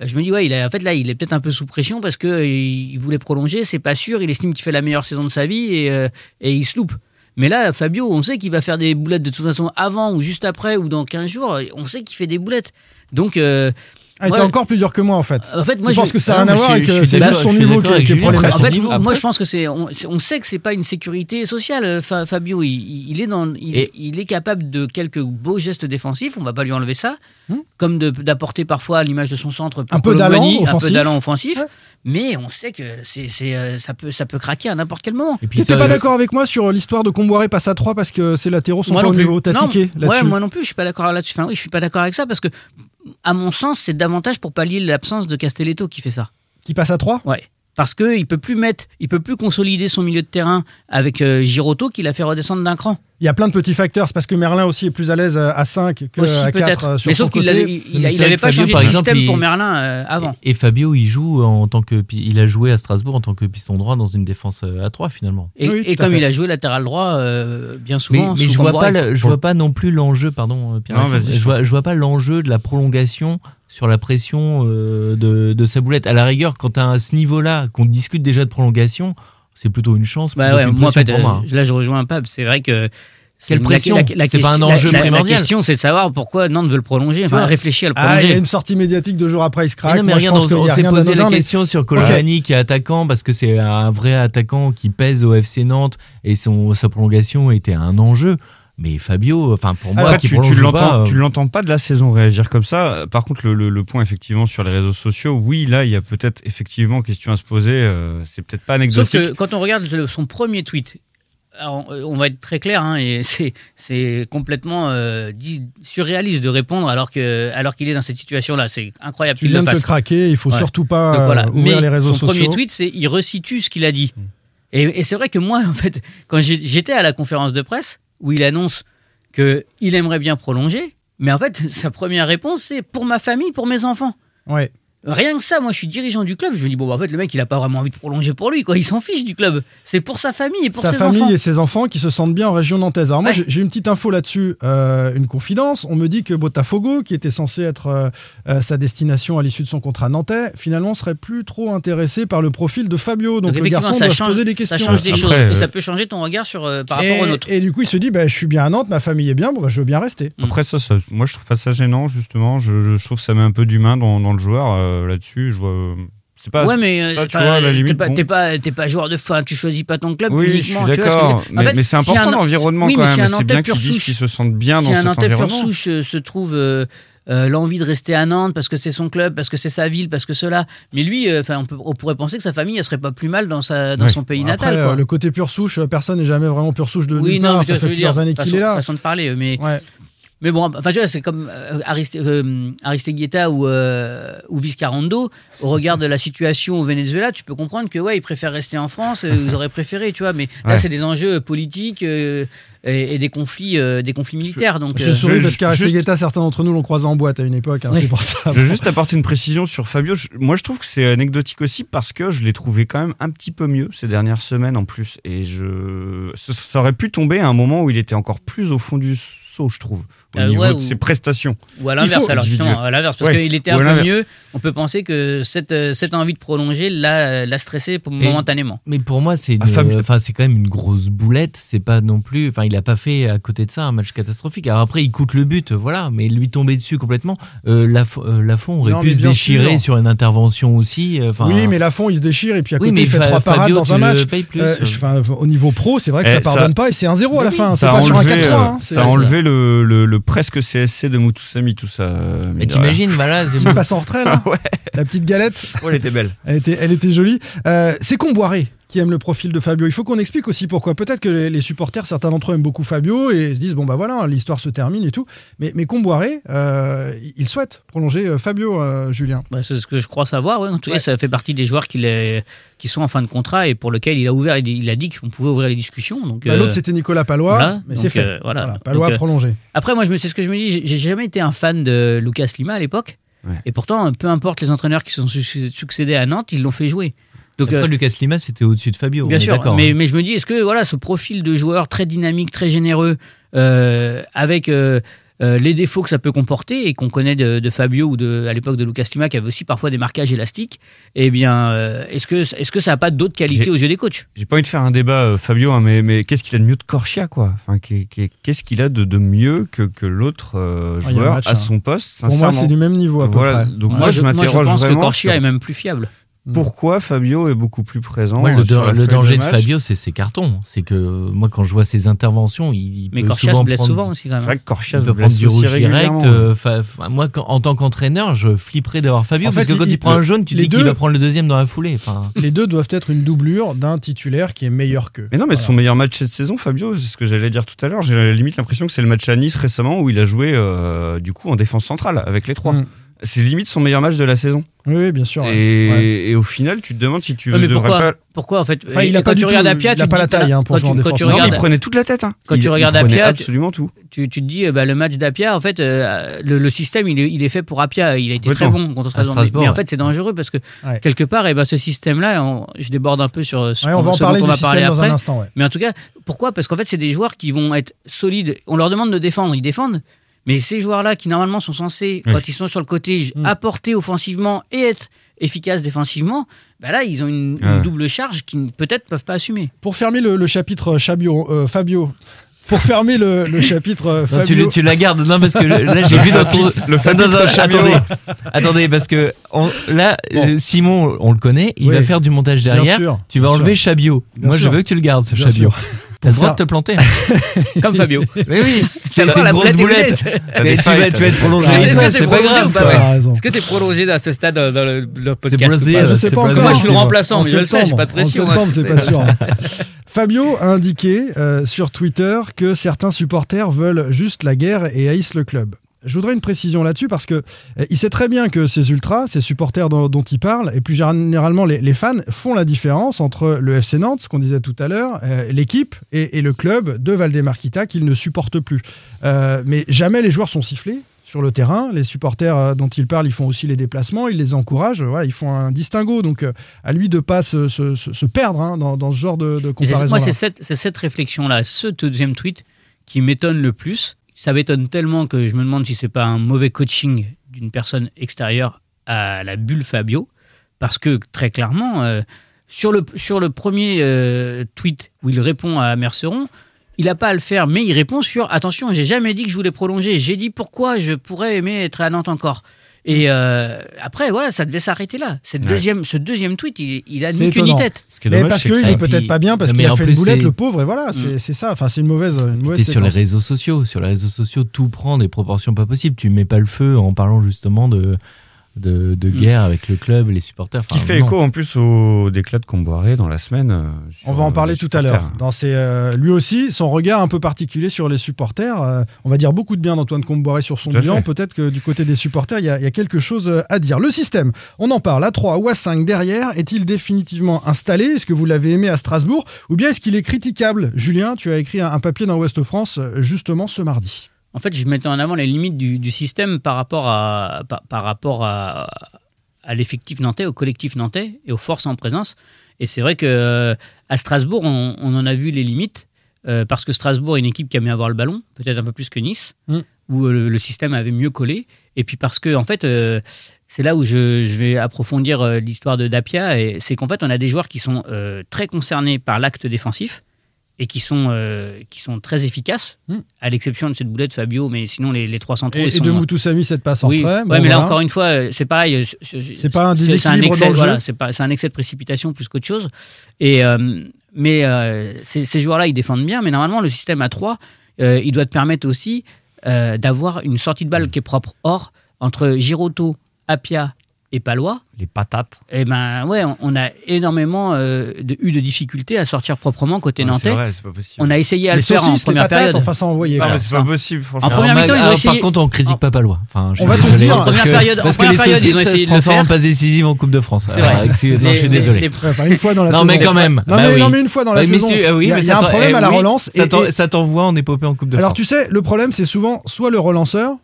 Je me dis ouais, il en fait là, il est peut-être un peu sous pression parce euh, il voulait prolonger. C'est pas sûr. Il estime qu'il fait la meilleure saison de sa vie et, et il se loupe. Mais là, Fabio, on sait qu'il va faire des boulettes de toute façon avant ou juste après ou dans 15 jours. On sait qu'il fait des boulettes. Donc Ah, t'es ouais. encore plus dur que moi en fait. En fait, moi, je pense je- que ça n'a rien à voir d'accord- juste son niveau avec. En fait, moi, je pense que c'est, on, sait que c'est pas une sécurité sociale. euh, Fa- Fabio, il, il est dans, il, il est capable de quelques beaux gestes défensifs. On va pas lui enlever ça, comme de- d'apporter parfois à l'image de son centre Hmm. Un peu d'allant un offensif. peu d'allant offensif. Mais on sait que c'est, c'est, euh, ça peut, ça peut craquer à n'importe quel moment. T'étais pas d'accord avec moi sur l'histoire de Comboiré passe à 3 parce que ses latéraux sont Moi pas au plus. niveau. T'as Non, tiqué Ouais, là-dessus. moi non plus, je suis pas d'accord là-dessus. Enfin, oui, je suis pas d'accord avec ça parce que, à mon sens, c'est davantage pour pallier l'absence de Castelletto qui fait ça. Qui passe à 3 Ouais. Parce que il peut plus mettre, il peut plus consolider son milieu de terrain avec euh, Girotto qui l'a fait redescendre d'un cran. Il y a plein de petits facteurs. C'est parce que Merlin aussi est plus à l'aise euh, à 5 que Aussi à 4 peut-être. euh, sur Mais sauf qu'il côté. avait- il, il, il avait pas changé de système pour Merlin euh, avant. Et Fabio, il joue en tant que il a joué à Strasbourg en tant que piston droit dans une défense à 3 finalement. Et, et comme il a joué latéral droit euh, bien Mais, souvent. mais sous je vois pas, je vois pas non plus l'enjeu, pardon, Pierre. Non, je vois, je vois pas l'enjeu de la prolongation sur la pression euh, de, de sa boulette. À la rigueur, quand à ce niveau-là, qu'on discute déjà de prolongation, c'est plutôt une chance. Bah ouais, moi en pression fait, pour moi. euh, là je rejoins un peu. C'est vrai que. c'est Quelle une- pression C'est pas question- un enjeu la- la- primordial. La question, c'est de savoir pourquoi Nantes veut le prolonger. Enfin, réfléchir à le Ah, il prolonger. y a une sortie médiatique deux jours après, il se Mais craque. non, mais Moi, je pense on, s'est posé la mais- question sur. Colomani qui est attaquant parce que c'est un vrai attaquant qui pèse au FC Nantes et son, sa prolongation était un enjeu. Mais Fabio, enfin pour moi, Après, qui tu, l'entends, euh, tu l'entends pas de la saison réagir comme ça. Par contre, le, le- le point effectivement sur les réseaux sociaux, oui, là, il y a peut-être effectivement question à se poser. euh, c'est peut-être pas Sauf anecdotique. que quand on regarde son premier tweet, alors, on va être très clair, hein, et *laughs* c'est complètement euh, dit- surréaliste de répondre alors que alors qu'il est dans cette situation-là. C'est incroyable Tu qu'il viens le de te craquer, il faut Ouais. surtout pas Donc voilà. euh, ouvrir Mais les réseaux son sociaux. premier tweet, c'est il resitue ce qu'il a dit. Et, et c'est vrai que moi, *laughs* en fait, quand j'étais à la conférence de presse où il annonce que il aimerait bien prolonger, mais en fait, *laughs* sa première réponse c'est pour ma famille, pour mes enfants. Ouais. Rien que ça, moi je suis dirigeant du club, je me dis bon bah, en fait le mec il a pas vraiment envie de prolonger pour lui quoi, il s'en fiche du club. C'est pour sa famille et pour sa ses famille enfants. et ses enfants qui se sentent bien en région nantaise. Alors moi, Ouais. j'ai- j'ai une petite info là-dessus, euh, une confidence. On me dit que Botafogo, qui était censé être euh, euh, sa destination à l'issue de son contrat nantais, finalement serait plus trop intéressé par le profil de Fabio. Donc, Donc, le garçon ça doit se change, poser des ça questions. change des Après, choses euh, et ça peut changer ton regard sur euh, par et, rapport au nôtre. et du coup, il se dit, bah, je suis bien à Nantes, ma famille est bien, bon, bah, je veux bien rester. Après ça, ça- moi je trouve pas ça gênant justement. Je, je trouve que ça met un peu d'humain dans, dans le joueur euh, là-dessus. Je vois. C'est pas. ouais, mais euh, ça, tu vois, la limite, pas, bon. t'es pas, t'es pas joueur de fin, tu choisis pas ton club Oui, je uniquement. suis je veux d'accord. Mais, c'est si important un- l'environnement oui, quand mais si même. un C'est bien pur qu'ils disent qu'ils se sentent bien si dans un cet Nantais pur environnement. souche euh, se trouve euh, euh, l'envie de rester à Nantes parce que c'est son club, parce que c'est sa ville, parce que cela. Mais lui, euh, enfin, on, peut- on pourrait penser que sa famille, elle serait pas plus mal dans sa, dans son pays Après, natal. euh, le côté pure souche, euh, personne n'est jamais vraiment pure souche de Oui, non, part. Ça fait veux dire, plusieurs années qu'il façon- est là. Façon de parler, euh, mais. Ouais. Mais bon, enfin, tu vois, c'est comme euh, Ariste, euh, Aristeguieta ou, euh, ou Viscarando, au regard de la situation au Venezuela, tu peux comprendre que, ouais, ils préfèrent rester en France, euh, ils auraient préféré, tu vois, mais là, Ouais. c'est des enjeux politiques euh, et, et des conflits, euh, des conflits militaires, donc. Je euh, souris parce Guetta, certains d'entre nous l'ont croisé en boîte à une époque, hein, Oui. c'est pour ça. Je veux juste apporter une précision sur Fabio. Je- moi, je trouve que c'est anecdotique aussi parce que je l'ai trouvé quand même un petit peu mieux ces dernières semaines en plus. Et je, ça, ça aurait pu tomber à un moment où il était encore plus au fond du saut, je trouve, au Euh, niveau ouais, de ou- ses prestations. Ou à l'inverse, alors à l'inverse, parce Ouais. qu'il était un peu mieux. On peut penser que cette, euh, cette envie de prolonger l'a, l'a stressé pour- momentanément. Mais pour moi, c'est Ah, enfin, c'est quand même une grosse boulette. C'est pas non plus. Enfin, il a pas fait à côté de ça un match catastrophique. Alors après, il coûte le but, voilà. Mais lui tomber dessus complètement, euh, Laf- euh, Lafont aurait Non, pu se déchirer sûr. sur une intervention aussi. euh, Enfin, oui, mais Lafont, il se déchire et puis à Oui, côté, mais il fait Fa- trois parades Fabio, dans un match. Euh, je- enfin, au niveau pro, c'est vrai que Eh, ça ça- pardonne pas et c'est un 0 à la Oui, fin. C'est Ça a pas sur un enlevé, 4-3. euh, hein, c'est- ça a enlevé le, le- le presque CSC de Moutoussamy, tout ça. euh, mais t'imagines, voilà. *laughs* c'est- Petite passe en retrait, là. *laughs* Ouais. La petite galette. Oh, elle était belle. Elle était, elle était jolie. Euh, c'est Comboiré qui aime le profil de Fabio. Il faut qu'on explique aussi pourquoi. Peut-être que les, les supporters, certains d'entre eux aiment beaucoup Fabio et se disent bon bah voilà, l'histoire se termine et tout. Mais, mais Comboiré, euh, il souhaite prolonger euh, Fabio, euh, Julien. Bah, c'est ce que je crois savoir. ouais. En tout cas, Ouais. ça fait partie des joueurs qui, les- qui sont en fin de contrat et pour lequel il a ouvert, il, il a dit qu'on pouvait ouvrir les discussions. Donc, Bah, euh, L'autre c'était Nicolas Palois, voilà. mais c'est fait. euh, voilà. Voilà, Donc, Palois euh, prolongé. Après, moi, je me c'est ce que je me dis. j'ai- jamais été un fan de Lucas Lima à l'époque. Ouais. Et pourtant, peu importe les entraîneurs qui sont su- succédés à Nantes, ils l'ont fait jouer. Donc, Après, euh, Lucas Lima, c'était au-dessus de Fabio. Bien on est sûr, d'accord, mais, hein. mais je me dis, est-ce que voilà, ce profil de joueur très dynamique, très généreux, euh, avec euh, euh, les défauts que ça peut comporter et qu'on connaît de, de Fabio ou de, à l'époque de Lucas Lima, qui avait aussi parfois des marquages élastiques, eh bien, euh, est-ce que, est-ce que ça n'a pas d'autres qualités aux yeux des coachs? J'ai pas envie de faire un débat, euh, Fabio, hein, mais, mais qu'est-ce qu'il a de mieux de Corchia, quoi? Enfin, qu'est-ce qu'il a de, de mieux que, que l'autre euh, Ah, joueur match, à hein. son poste? Pour moi, c'est du même niveau à peu Voilà, près. donc Ouais. moi, je m'interroge pense que Corchia sur est même plus fiable. Pourquoi Fabio est beaucoup plus présent. Euh, le, sur da- la le feuille danger de, match. Fabio, c'est ses cartons. C'est que moi, quand je vois ses interventions, il, il Mais peut Corchia souvent se blesse prendre- souvent aussi, quand même. C'est vrai que Corchia peut blesse prendre du rouge direct. euh, fa- moi, quand- en tant qu'entraîneur, je flipperais d'avoir Fabio En parce fait, que quand il- il, prend le- un jaune, tu dis qu'il va prendre le deuxième dans la foulée. Enfin, *laughs* Les deux doivent être une doublure d'un titulaire qui est meilleur qu'eux. Mais non, mais Voilà. son meilleur match cette saison, Fabio, c'est ce que j'allais dire tout à l'heure. J'ai à la limite l'impression que c'est le match à Nice récemment où il a joué euh, du coup en défense centrale avec les trois. Mm. C'est limite son meilleur match de la saison. Oui, bien sûr. Et, Ouais. et au final, tu te demandes si tu Ouais, mais devrais pourquoi, pas. pourquoi en fait Enfin, il a quand pas tu du regardes tout- Apia, il tu a pas la taille, hein, pour quand jouer en tu- défense. tu Non, mais il regardes- prenait toute la tête. Hein. Quand Il- tu regardes Apia, tu- absolument tout. tu, tu te dis, euh, bah, le match d'Apia, en fait, euh, le, le système, il est, il est fait pour Apia. Il a été très bon contre Strasbourg. Mais, en fait, c'est dangereux parce que Ouais. quelque part, eh ben, ce système-là, on- je déborde un peu sur ce, Ouais, on va en parler dont on va parler après. un instant. ouais. Mais en tout cas, pourquoi? Parce qu'en fait, c'est des joueurs qui vont être solides. On leur demande de défendre, ils défendent. Mais ces joueurs-là, qui normalement sont censés, Oui. quand ils sont sur le côté, Mm. apporter offensivement et être efficaces défensivement, bah là, ils ont une, double charge qui peut-être peuvent pas assumer. Pour fermer le, le chapitre Chabio, euh, Fabio. Pour fermer le, le chapitre euh, non, tu, Fabio. le- tu la gardes. Non, parce que là, j'ai vu dans ton. Le attendez, attendez, parce que on- là, Bon. euh, Simon, on le connaît, il Oui. va faire du montage Bien derrière. sûr, tu vas enlever sûr. Chabio. Bien Moi, sûr. je veux que tu le gardes, ce Bien Chabio. sûr. T'as le droit de te planter. *laughs* Comme Fabio. Mais oui, *laughs* c'est une grosse boulette Mais tu vas, tu être prolongé. T'es C'est pas grave. Est-ce que tu es prolongé dans ce stade dans le, podcast Bah, je sais c'est pas encore. Moi, je suis le c'est- remplaçant, mais je le sais, j'ai pas de pression, En septembre, hein, c'est c'est- pas sûr. *laughs* Fabio a indiqué euh, sur Twitter que certains supporters veulent juste la guerre et haïssent le club. Je voudrais une précision là-dessus parce que euh, il sait très bien que ces ultras, ces supporters dont, dont il parle, et plus généralement les, les fans, font la différence entre le FC Nantes, ce qu'on disait tout à l'heure, euh, l'équipe et, et le club de Valdemarquita qu'ils ne supportent plus. Euh, mais jamais les joueurs sont sifflés sur le terrain. Les supporters dont il parle, ils font aussi les déplacements, ils les encouragent, voilà, ils font un distinguo. Donc à lui de pas se, se- se- se perdre hein, dans, dans ce genre de, de comparaison. Moi, c'est cette, c'est cette réflexion-là, ce deuxième tweet, qui m'étonne le plus. Ça m'étonne tellement que je me demande si c'est pas un mauvais coaching d'une personne extérieure à la bulle Fabio. Parce que très clairement, euh, sur, le, sur le premier euh, tweet où il répond à Merceron, il n'a pas à le faire, mais il répond sur Attention, j'ai jamais dit que je voulais prolonger. J'ai dit pourquoi je pourrais aimer être à Nantes encore. Et euh, après, voilà, ça devait s'arrêter là. Cette Ouais. deuxième, ce deuxième tweet, il, il a C'est ni queue ni étonnant. tête. Ce qui est Mais parce qu'il est peut-être pas bien, parce qu'il a fait une boulette, le pauvre, et voilà, c'est c'est ça. Enfin, c'est une mauvaise, une mauvaise sur les réseaux sociaux. Sur les réseaux sociaux, tout prend des proportions pas possibles. Tu mets pas le feu en parlant justement de, de, de guerre avec le club, les supporters. Ce qui Enfin, fait non. écho en plus au déclat de Comboiré dans la semaine. euh, sur, On va en parler tout à l'heure. Dans ses, euh, lui aussi, son regard un peu particulier sur les supporters. Euh, on va dire beaucoup de bien d'Antoine Comboiré sur son Tout bilan. Peut-être que du côté des supporters, il y, a, il y a quelque chose à dire. Le système, on en parle. À 3 ou à 5 derrière, est-il définitivement installé? Est-ce que vous l'avez aimé à Strasbourg? Ou bien est-ce qu'il est critiquable? Julien, tu as écrit un, un papier dans Ouest France justement ce mardi. En fait, je mettais en avant les limites du, du système par rapport à, par, par rapport à, à l'effectif nantais, au collectif nantais et aux forces en présence. Et c'est vrai que euh, à Strasbourg, on, on en a vu les limites euh, parce que Strasbourg est une équipe qui aimait avoir le ballon, peut-être un peu plus que Nice, Mm. où euh, le, le système avait mieux collé. Et puis parce que en fait, euh, c'est là où je, je vais approfondir euh, l'histoire de Dapia. Et c'est qu'en fait, on a des joueurs qui sont très concernés par l'acte défensif et qui sont, euh, qui sont très efficaces, Mm. à l'exception de cette boulette Fabio, mais sinon les, les trois centraux Et, et sont... de Moutoussamy, cette passe en oui, retrait. ouais, Bon, mais là voilà. encore une fois, euh, c'est pareil. euh, C'est pas un déséquilibre excès, dans le jeu. voilà, c'est pas, c'est un excès de précipitation plus qu'autre chose. Et euh, mais euh, ces, ces joueurs-là, ils défendent bien, mais normalement le système à 3 euh, il doit te permettre aussi d'avoir une sortie de balle qui est propre. Or, entre Giroto, Apia et Palois, Les patates. eh ben ouais, on, on a énormément euh, de- eu de difficultés à sortir proprement côté Ouais, c'est nantais. vrai, c'est pas possible. On a essayé à Les le faire en saucisses, les première patates, période. enfin ça envoyé. Non, quoi. mais c'est pas possible, franchement. En première Alors, mi-temps, ils ont alors, essayé- Par contre, on critique en- pas Palois. Enfin, je On va désolé, dire. parce En première que- période- parce que première les saucisses se transforment en passe décisive en Coupe de France. C'est Alors, non, je suis désolé. une fois dans la Non, mais quand même. Non, Bah mais, non, mais une fois dans la saison. ah oui, il y a, un problème eh à la oui, relance. Ça t'envoie en épopée en Coupe de Alors France. tu sais, le problème c'est souvent soit le relanceur,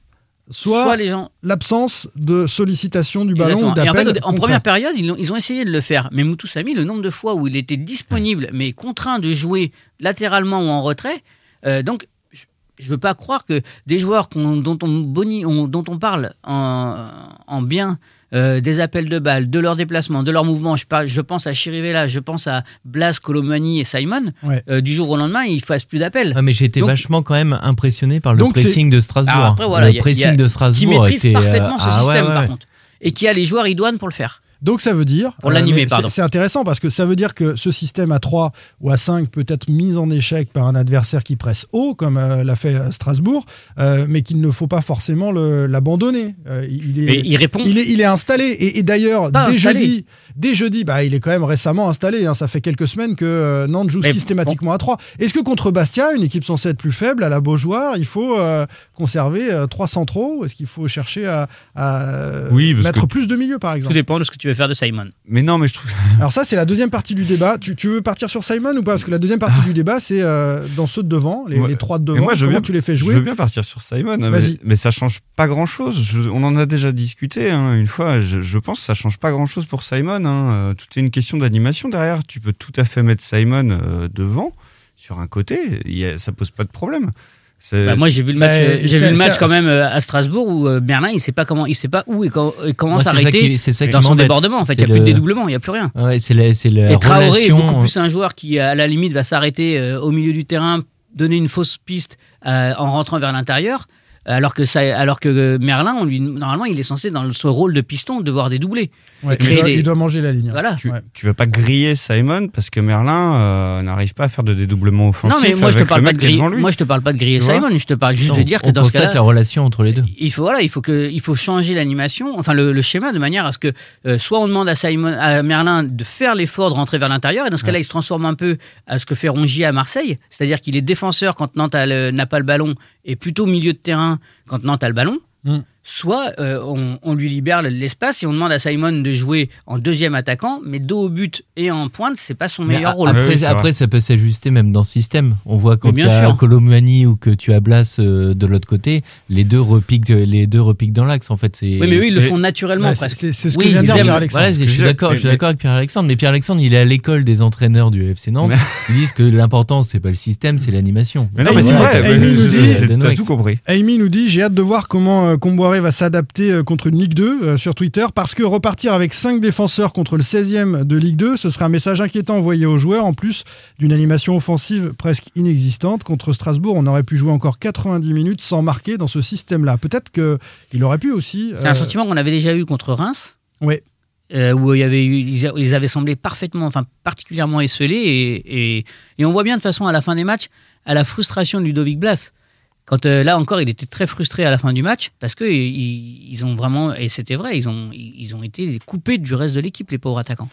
soit, Soit les gens. l'absence de sollicitation du ballon ou en, d'appel. fait, en première période, ils ont, ils ont essayé de le faire. Mais Moutou Samy, le nombre de fois où il était disponible, mais contraint de jouer latéralement ou en retrait, euh, donc je ne veux pas croire que des joueurs dont, on boni- on- dont on parle en, en bien euh, des appels de balles, de leurs déplacements, de leurs mouvements, je, parle- je pense à Chirivella, je pense à Blas, Colomani et Simon, Ouais. euh, du jour au lendemain, ils fassent plus d'appels. Ouais, mais j'ai été Donc- vachement quand même impressionné par le pressing de Strasbourg. Alors après, voilà, le il y a- pressing il y a- de qui Strasbourg maîtrise était, euh, parfaitement ce ah ouais, système, ouais, par contre. Et qui a les joueurs idoines pour le faire. Donc ça veut dire. Pour l'animer, mais pardon. c'est- intéressant parce que ça veut dire que ce système à 3 ou à 5 peut être mis en échec par un adversaire qui presse haut, comme euh, l'a fait euh, Strasbourg, euh, mais qu'il ne faut pas forcément l'abandonner. Euh, il, est, il répond. il, est, il est installé. Et, et d'ailleurs, dès jeudi, dès jeudi bah, il est quand même récemment installé. hein. ça fait quelques semaines que euh, Nantes joue Mais systématiquement à 3. Est-ce que contre Bastia, une équipe censée être plus faible, à la Beaujoire, il faut euh, conserver euh, trois centraux? Ou Est-ce qu'il faut chercher à, à, euh, Oui, parce mettre que- plus de milieu, par Tout exemple? dépend de ce que tu veux faire de Simon. Mais non, mais je trouve. *laughs* alors ça, c'est la deuxième partie du débat. Tu, tu veux partir sur Simon ou pas? Parce que la deuxième partie du débat, c'est euh, dans ceux de devant, les, Ouais. les trois de Mais devant. moi, je veux bien- tu les fais Je jouer veux bien partir sur Simon, mais, Vas-y. mais ça change pas grand-chose. Je- On en a déjà discuté hein, une fois. Je, je pense que ça change pas grand-chose pour Simon. hein. Euh, Tout est une question d'animation derrière. Tu peux tout à fait mettre Simon euh, devant, sur un côté. Y a- ça pose pas de problème. Bah, moi j'ai vu le match, euh, j'ai vu le match quand même euh, à Strasbourg où euh, Merlin il sait pas comment, il sait pas où et, quand, et comment Moi, c'est ça s'arrêter qui- c'est ça qui dans son débordement. En fait, il y a plus de le- dédoublement, il y a plus rien. Ouais, c'est la, c'est la Et Traoré est beaucoup plus un joueur qui à la limite va s'arrêter au milieu du terrain, donner une fausse piste euh, en rentrant vers l'intérieur. Alors que, ça, alors que euh, Merlin, on lui, normalement, il est censé, dans ce rôle de piston, devoir dédoubler. Ouais, il, créer doit, des- il doit manger la ligne. hein. Voilà. tu, Ouais. tu vas pas griller Simon parce que Merlin euh, n'arrive pas à faire de dédoublement offensif Non, mais moi je, te parle le pas de griller, moi je te parle pas de griller Tu Simon, je te parle juste de dire que dans ce cas-là, la relation entre les deux. il faut voilà, il faut que il faut changer l'animation, enfin le, le schéma de manière à ce que euh, soit on demande à Simon à Merlin de faire l'effort de rentrer vers l'intérieur et dans ce cas-là il se transforme un peu à ce que fait Rongier à Marseille, c'est-à-dire qu'il est défenseur quand Nantes n'a pas le ballon et plutôt milieu de terrain quand Nantes a le ballon. Mm. Soit euh, on, on lui libère l'espace et on demande à Simon de jouer en deuxième attaquant, mais dos au but et en pointe, c'est pas son Mais meilleur rôle. Après, oui, c'est après ça peut s'ajuster même dans ce système. On voit quand il y bien a. Colomani ou que tu as Blas euh, de l'autre côté, les deux repiquent, les deux repiquent dans l'axe en fait. C'est- Oui, mais eux ils le font naturellement Ouais, c'est presque. c'est- c'est ce Oui, que vient dire aiment- Pierre-Alexandre. voilà, je suis d'accord, je suis mais- d'accord avec Pierre-Alexandre, mais Pierre-Alexandre, il est à l'école des entraîneurs du FC Nantes. Mais- Ils disent que l'important, c'est pas le système, c'est l'animation. Mais non, mais c'est vrai. Amy nous dit- c'est- de T'as Noëx. tout compris. Amy nous dit J'ai hâte de voir comment euh, Comboiré va s'adapter euh, contre une Ligue 2 euh, sur Twitter parce que repartir avec 5 défenseurs contre le 16e de Ligue 2, ce serait un message inquiétant envoyé aux joueurs en plus d'une animation offensive presque inexistante. Contre Strasbourg, on aurait pu jouer encore 90 minutes sans marquer dans ce système-là. Peut-être qu'il aurait pu aussi. C'est un euh, sentiment qu'on avait déjà eu contre Reims. Euh, où il y avait eu, ils, avaient semblé parfaitement, enfin particulièrement esselés, et, et, et on voit bien de façon à la fin des matchs, à la frustration de Ludovic Blas. Quand euh, là encore, il était très frustré à la fin du match parce que ils, ils ont vraiment, et c'était vrai, ils ont, ils ont été coupés du reste de l'équipe, les pauvres attaquants.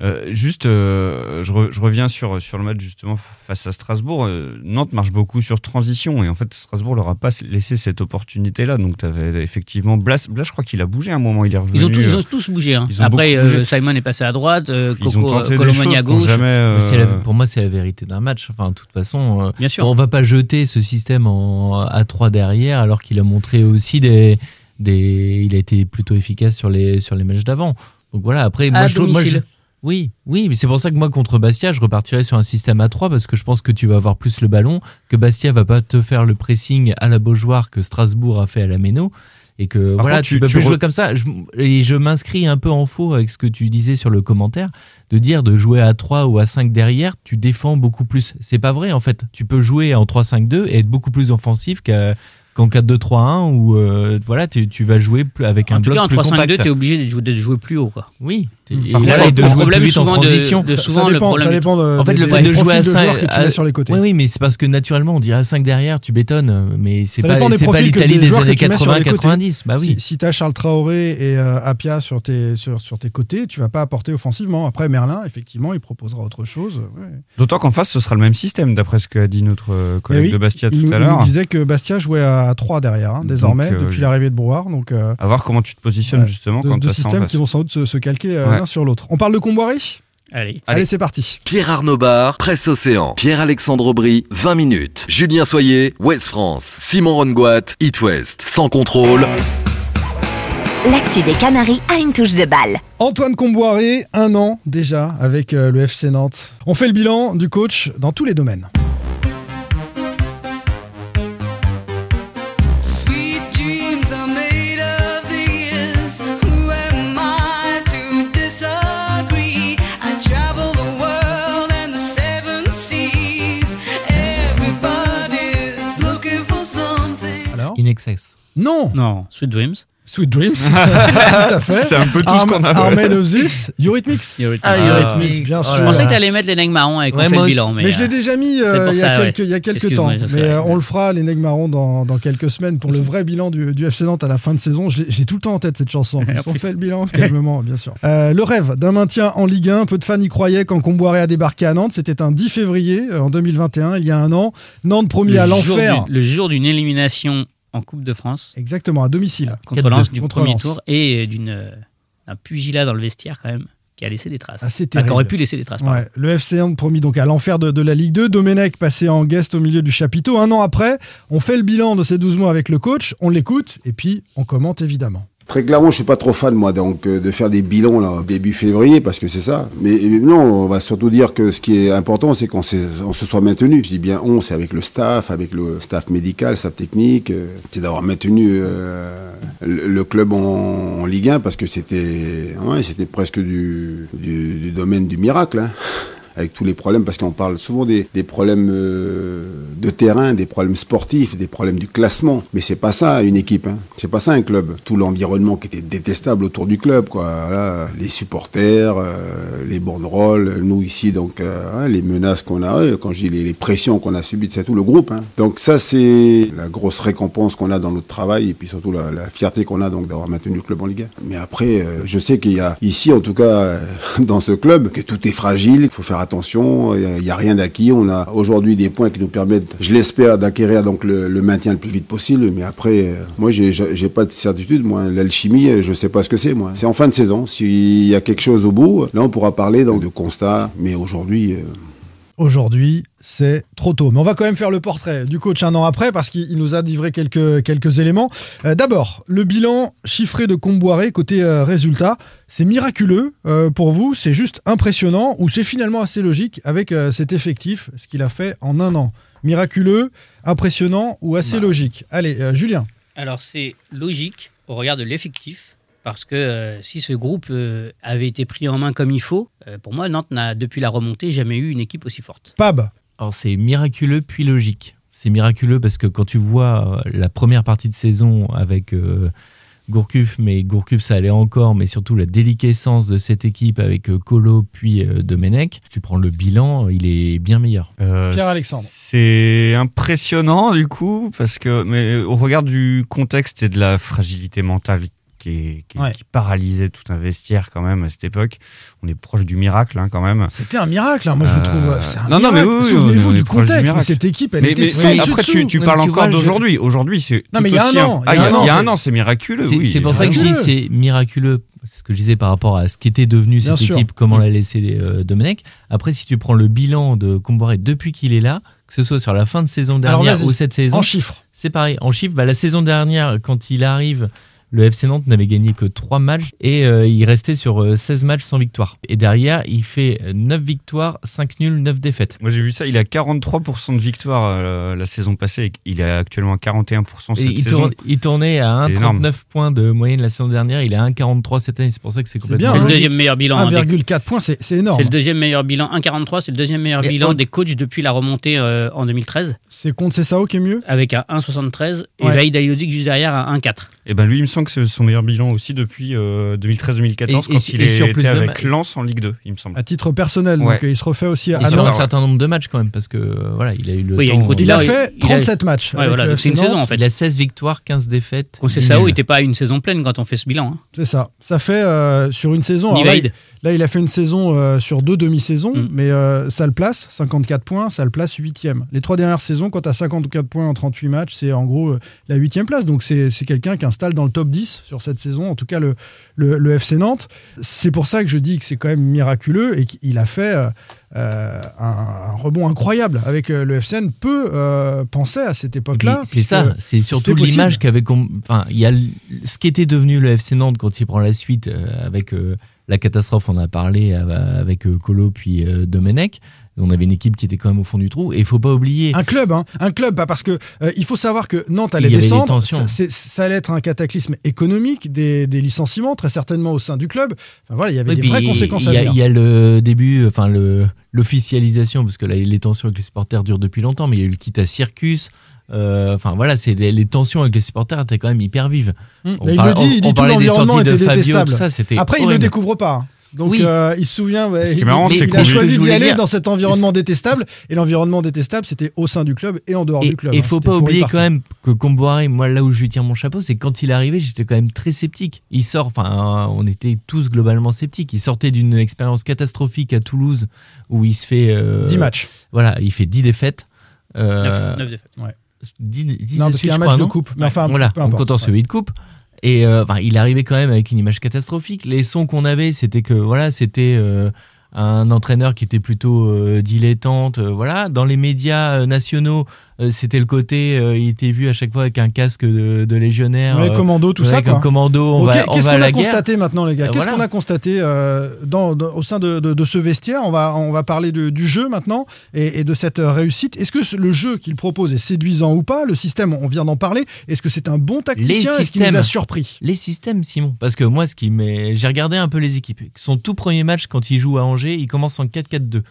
Euh, juste, euh, je, re- je reviens sur, sur le match justement face à Strasbourg. Euh, Nantes marche beaucoup sur transition et en fait Strasbourg leur a pas laissé cette opportunité-là. Donc tu avais effectivement Blas. Blas, je crois qu'il a bougé à un moment. Il est revenu. Ils ont, tous- ils ont tous bougé. hein. ils ont Après, bougé. euh, Simon est passé à droite, euh, Coco, à gauche. jamais. euh, la- pour moi, c'est la vérité d'un match. Enfin, de toute façon, euh, Bien sûr. on va pas jeter ce système en, à 3 derrière alors qu'il a montré aussi des, des. Il a été plutôt efficace sur les, sur les matchs d'avant. Donc voilà, après, moi, je trouve. moi, je- domicile. Oui, oui, mais c'est pour ça que moi, contre Bastia, je repartirais sur un système à 3 parce que je pense que tu vas avoir plus le ballon, que Bastia va pas te faire le pressing à la Beaujoire que Strasbourg a fait à la Méno. Et que Par voilà, contre, tu, tu- peux tu plus re- jouer comme ça. Je- et je m'inscris un peu en faux avec ce que tu disais sur le commentaire, de dire de jouer à 3 ou à 5 derrière, tu défends beaucoup plus. C'est pas vrai en fait. Tu peux jouer en 3-5-2 et être beaucoup plus offensif qu'à- qu'en 4-2-3-1 où euh, voilà, tu, tu vas jouer plus avec un En tout bloc cas, en plus 3-5-2, compact. tu es obligé de jouer, de jouer plus haut. Quoi. Oui. Et Par voilà, contre, et de le jouer problème plus vite en de- transition. de Ça- souvent, ça le dépend, problème ça dépend de, En fait, des- le fait de jouer à de 5 joueurs que tu mets sur les côtés. Oui, oui, mais c'est parce que naturellement, on dirait à 5 derrière, tu bétonnes. Mais c'est pas, pas l'Italie des des années que tu mets sur les côtés. 80-90. Bah oui. Si, si tu as Charles Traoré et euh, Apia sur tes, sur, sur tes côtés, tu vas pas apporter offensivement. Après, Merlin, effectivement, il proposera autre chose. ouais. D'autant qu'en face, ce sera le même système, d'après ce qu'a dit notre euh, collègue oui, de Bastia il, tout à il nous l'heure. disait que Bastia jouait à 3 derrière, hein, désormais, euh, depuis l'arrivée de Brouard. Donc, euh, À voir comment tu te positionnes justement deux, quand deux tu as ça en systèmes qui vont sans doute se, calquer. L'un sur l'autre. On parle de Comboiré? Allez. Allez, c'est parti. Pierre Arnaud Bar, Presse Océan. Pierre-Alexandre Aubry, 20 minutes. Julien Soyer, Ouest France. Simon Rongoat, It West. Sans contrôle. L'actu des Canaries a une touche de balle. Antoine Comboiré, un an déjà avec euh, le FC Nantes. On fait le bilan du coach dans tous les domaines. Excess. Non Non, Sweet Dreams. Sweet Dreams. *laughs* Tout à *laughs* fait. C'est un peu tout ce qu'on a. Armel of This, Eurythmics. Eurythmics. Ah, Eurythmics, bien sûr. Je pensais que t'allais mettre les nègres marrons avec Ouais, on fait moi le aussi. bilan. Mais, Mais je l'ai euh, déjà mis c'est euh, pour il y a ouais. quelques, il y a quelques temps. Excuse-moi, Mais euh, on le fera, les Nègres Marrons, dans, dans quelques semaines pour le vrai bilan du, du FC Nantes à la fin de saison. Je l'ai- J'ai tout le temps en tête cette chanson. *laughs* Ils ont plus. fait le bilan calmement, bien sûr. Euh, le rêve d'un maintien en Ligue 1. Peu de fans y croyaient quand Comboiré a débarqué à Nantes. C'était un 10 février euh, en 2021, il y a un an. Nantes promis le à jour l'enfer. du- Le jour d'une élimination en Coupe de France Exactement, à domicile. contre 4-2. Lens du Contre premier Lens. tour et d'une euh, d'un pugilat dans le vestiaire quand même qui a laissé des traces. Ah, c'est Enfin, qui aurait pu laisser des traces. Ouais, le FC Nantes promis donc à l'enfer de, de la Ligue 2. Domenech passé en guest au milieu du chapiteau. Un an après, on fait le bilan de ces 12 mois avec le coach, on l'écoute et puis on commente évidemment. Très clairement, je suis pas trop fan moi donc euh, de faire des bilans là début février parce que c'est ça. Mais euh, non, on va surtout dire que ce qui est important, c'est qu'on on se soit maintenu. Je dis bien on, c'est avec le staff, avec le staff médical, staff technique, euh, c'est d'avoir maintenu euh, le, le club en, en Ligue 1 parce que c'était ouais, c'était presque du, du, du domaine du miracle. Hein avec tous les problèmes, parce qu'on parle souvent des, problèmes euh, de terrain, des problèmes sportifs, des problèmes du classement. Mais c'est pas ça une équipe, hein. c'est pas ça un club. Tout l'environnement qui était détestable autour du club, quoi. Les supporters, euh, les banderoles, nous ici, donc euh, hein, les menaces qu'on a, quand je dis les, pressions qu'on a subies, c'est tout le groupe. Hein. Donc ça, c'est la grosse récompense qu'on a dans notre travail et puis surtout la, la fierté qu'on a donc d'avoir maintenu le club en Ligue 1. Mais après, je sais qu'il y a ici, en tout cas, *laughs* dans ce club, que tout est fragile. Il faut faire attention. Il n'y a, rien d'acquis. On a aujourd'hui des points qui nous permettent, je l'espère, d'acquérir donc le, maintien le plus vite possible. Mais après, euh, moi, j'ai j'ai pas de certitude. Moi, l'alchimie, euh, je sais pas ce que c'est. Moi, c'est en fin de saison. S'il y a quelque chose au bout, là, on pourra parler donc de constat. Mais aujourd'hui. euh, Aujourd'hui, c'est trop tôt. Mais on va quand même faire le portrait du coach un an après parce qu'il il nous a livré quelques, quelques éléments. Euh, D'abord, le bilan chiffré de Comboiré côté euh, résultat. C'est miraculeux euh, pour vous, c'est juste impressionnant ou c'est finalement assez logique avec euh, cet effectif, ce qu'il a fait en un an? Miraculeux, impressionnant ou assez Bah. logique? Allez, Julien. Alors c'est logique au regard de l'effectif. Parce que euh, si ce groupe euh, avait été pris en main comme il faut, euh, pour moi, Nantes n'a, depuis la remontée, jamais eu une équipe aussi forte. Pab. Alors c'est miraculeux puis logique. C'est miraculeux parce que quand tu vois la première partie de saison avec euh, Gourcuff, mais Gourcuff ça allait encore, mais surtout la déliquescence de cette équipe avec euh, Colo puis euh, Domenech, tu prends le bilan, il est bien meilleur. Euh, Pierre-Alexandre. C'est impressionnant du coup, parce que mais au regard du contexte et de la fragilité mentale qui, est- qui- Ouais. qui paralysait tout un vestiaire quand même à cette époque, on est proche du miracle hein, quand même. C'était un miracle, hein. moi je le Euh, trouve. C'est un non, non, mais oui, Souvenez-vous du contexte, cette équipe, elle Mais, était mais- sans mais dessus après, tu, parles encore d'aujourd'hui. Aujourd'hui, c'est Non, mais il y a un an, il y a un an, il y a c'est- un an, c'est miraculeux. C'est c'est pour ça que je dis miraculeux. c'est miraculeux, ce que je disais par rapport à ce qu'était devenu Bien cette sûr. équipe, comment l'a laissé euh, Domenech. Après, si tu prends le bilan de Comboiré depuis qu'il est là, que ce soit sur la fin de saison dernière ou cette saison, En chiffres. c'est pareil. En chiffres, bah, la saison dernière, quand il arrive, le FC Nantes n'avait gagné que 3 matchs et euh, il restait sur euh, 16 matchs sans victoire. Et derrière, il fait 9 victoires, 5 nuls, 9 défaites. Moi j'ai vu ça, il a 43% de victoire euh, la saison passée, et il est actuellement à 41% cette Et il, saison. tourne- il tournait à C'est énorme. 1,39 points de moyenne la saison dernière. Il est à 1,43 cette année. C'est pour ça que c'est complètement bien, C'est le hein. deuxième meilleur bilan. hein, des- 1,4 points, c'est énorme. C'est le deuxième meilleur bilan. 1,43, c'est le deuxième meilleur Et bilan des coachs depuis la remontée euh, en 2013, C'est contre Cessao qui est mieux? Avec un 1,73 et Ouais. Vaïd Aliodic juste derrière à 1,4. Et ben lui, il me semble que c'est son meilleur bilan aussi depuis euh, 2013-2014 Et- quand et- il était de avec Lens en Ligue 2, il me semble. à titre personnel. Ouais. Donc euh, il se refait aussi à Et sur un certain nombre de matchs quand même, parce que euh, voilà, il a eu le Oui, a temps. Il a fait il a- 37 matchs. Ouais, voilà, c'est une saison en fait. Il a 16 victoires, 15 défaites. Concessao n'était pas une saison pleine quand on fait ce bilan. hein. C'est ça. Ça fait euh, sur une saison. Là, il, là, il a fait une saison euh, sur deux demi-saisons, Mm. mais euh, ça le place, 54 points, ça le place 8 Les trois dernières saisons, quand tu as 54 points en 38 matchs, c'est en gros euh, la 8 place. Donc c'est c'est quelqu'un qui installe dans le top top 10 sur cette saison, en tout cas le, le, le FC Nantes. C'est pour ça que je dis que c'est quand même miraculeux et qu'il a fait euh, euh, un, un rebond incroyable avec euh, le FCN. Peu euh, pensaient à cette époque-là. C'est ça, c'est surtout l'image qu'avait. Enfin, il y a ce qui était devenu le FC Nantes quand il prend la suite avec euh, la catastrophe. On a parlé avec Colo puis Domenech. On avait une équipe qui était quand même au fond du trou. Et il faut pas oublier. Un club, hein, un club, bah, parce que euh, il faut savoir que Nantes allait descendre. tensions. Ça, ça allait être un cataclysme économique, des, des licenciements très certainement au sein du club. Enfin, voilà, il y avait Oui, des vraies conséquences il à y, a, venir. il y a le début, enfin le l'officialisation, parce que là, les tensions avec les supporters durent depuis longtemps, mais il y a eu le kit à circus. Euh, Enfin voilà, c'est les, les tensions avec les supporters étaient quand même hyper vives. Hum, On mais il parle- le dit, on- il dit on tout parlait des l'environnement sorties de Fabio, tout ça, Après, il ne horrible. découvre pas. Donc Oui. euh, il se souvient, ouais, il, marrant, il- il a choisi d'y aller dire- dans cet environnement détestable, et l'environnement détestable, c'était au sein du club et en dehors Et du club. il hein. faut pas oublier quand même que Comboiré, moi là où je lui tire mon chapeau, c'est quand il est arrivé, j'étais quand même très sceptique. Il sort, enfin, on était tous globalement sceptiques. Il sortait d'une expérience catastrophique à Toulouse où il se fait euh, 10 matchs. Voilà, il fait 10 défaites. Euh, 9 défaites. Ouais. 10, 10 Non, parce qu'il y a un match crois, de coupe. Mais enfin, voilà, peu en importe. comptant celui de coupe. Et euh, enfin, il arrivait quand même avec une image catastrophique. Les sons qu'on avait, c'était que voilà, c'était euh, un entraîneur qui était plutôt euh, dilettante. voilà, dans les médias nationaux, c'était le côté, euh, il était vu à chaque fois avec un casque de, de légionnaire, Ouais, euh, commando, tout ça. avec quoi. un commando. On Bon, va, qu'est- on Qu'est-ce va qu'on a guerre. constaté maintenant, les gars Euh, Qu'est-ce voilà. qu'on a constaté euh, dans, dans- au sein de, de- de ce vestiaire on va, on va parler de- du jeu maintenant et, et de cette euh, réussite. Est-ce que le jeu qu'il propose est séduisant ou pas? Le système, on vient d'en parler. Est-ce que c'est un bon tacticien? Est-ce qu'il nous a surpris? Les systèmes, Simon. Parce que moi, ce qui m'est, j'ai regardé un peu les équipes. Son tout premier match quand il joue à Angers, il commence en 4-4-2.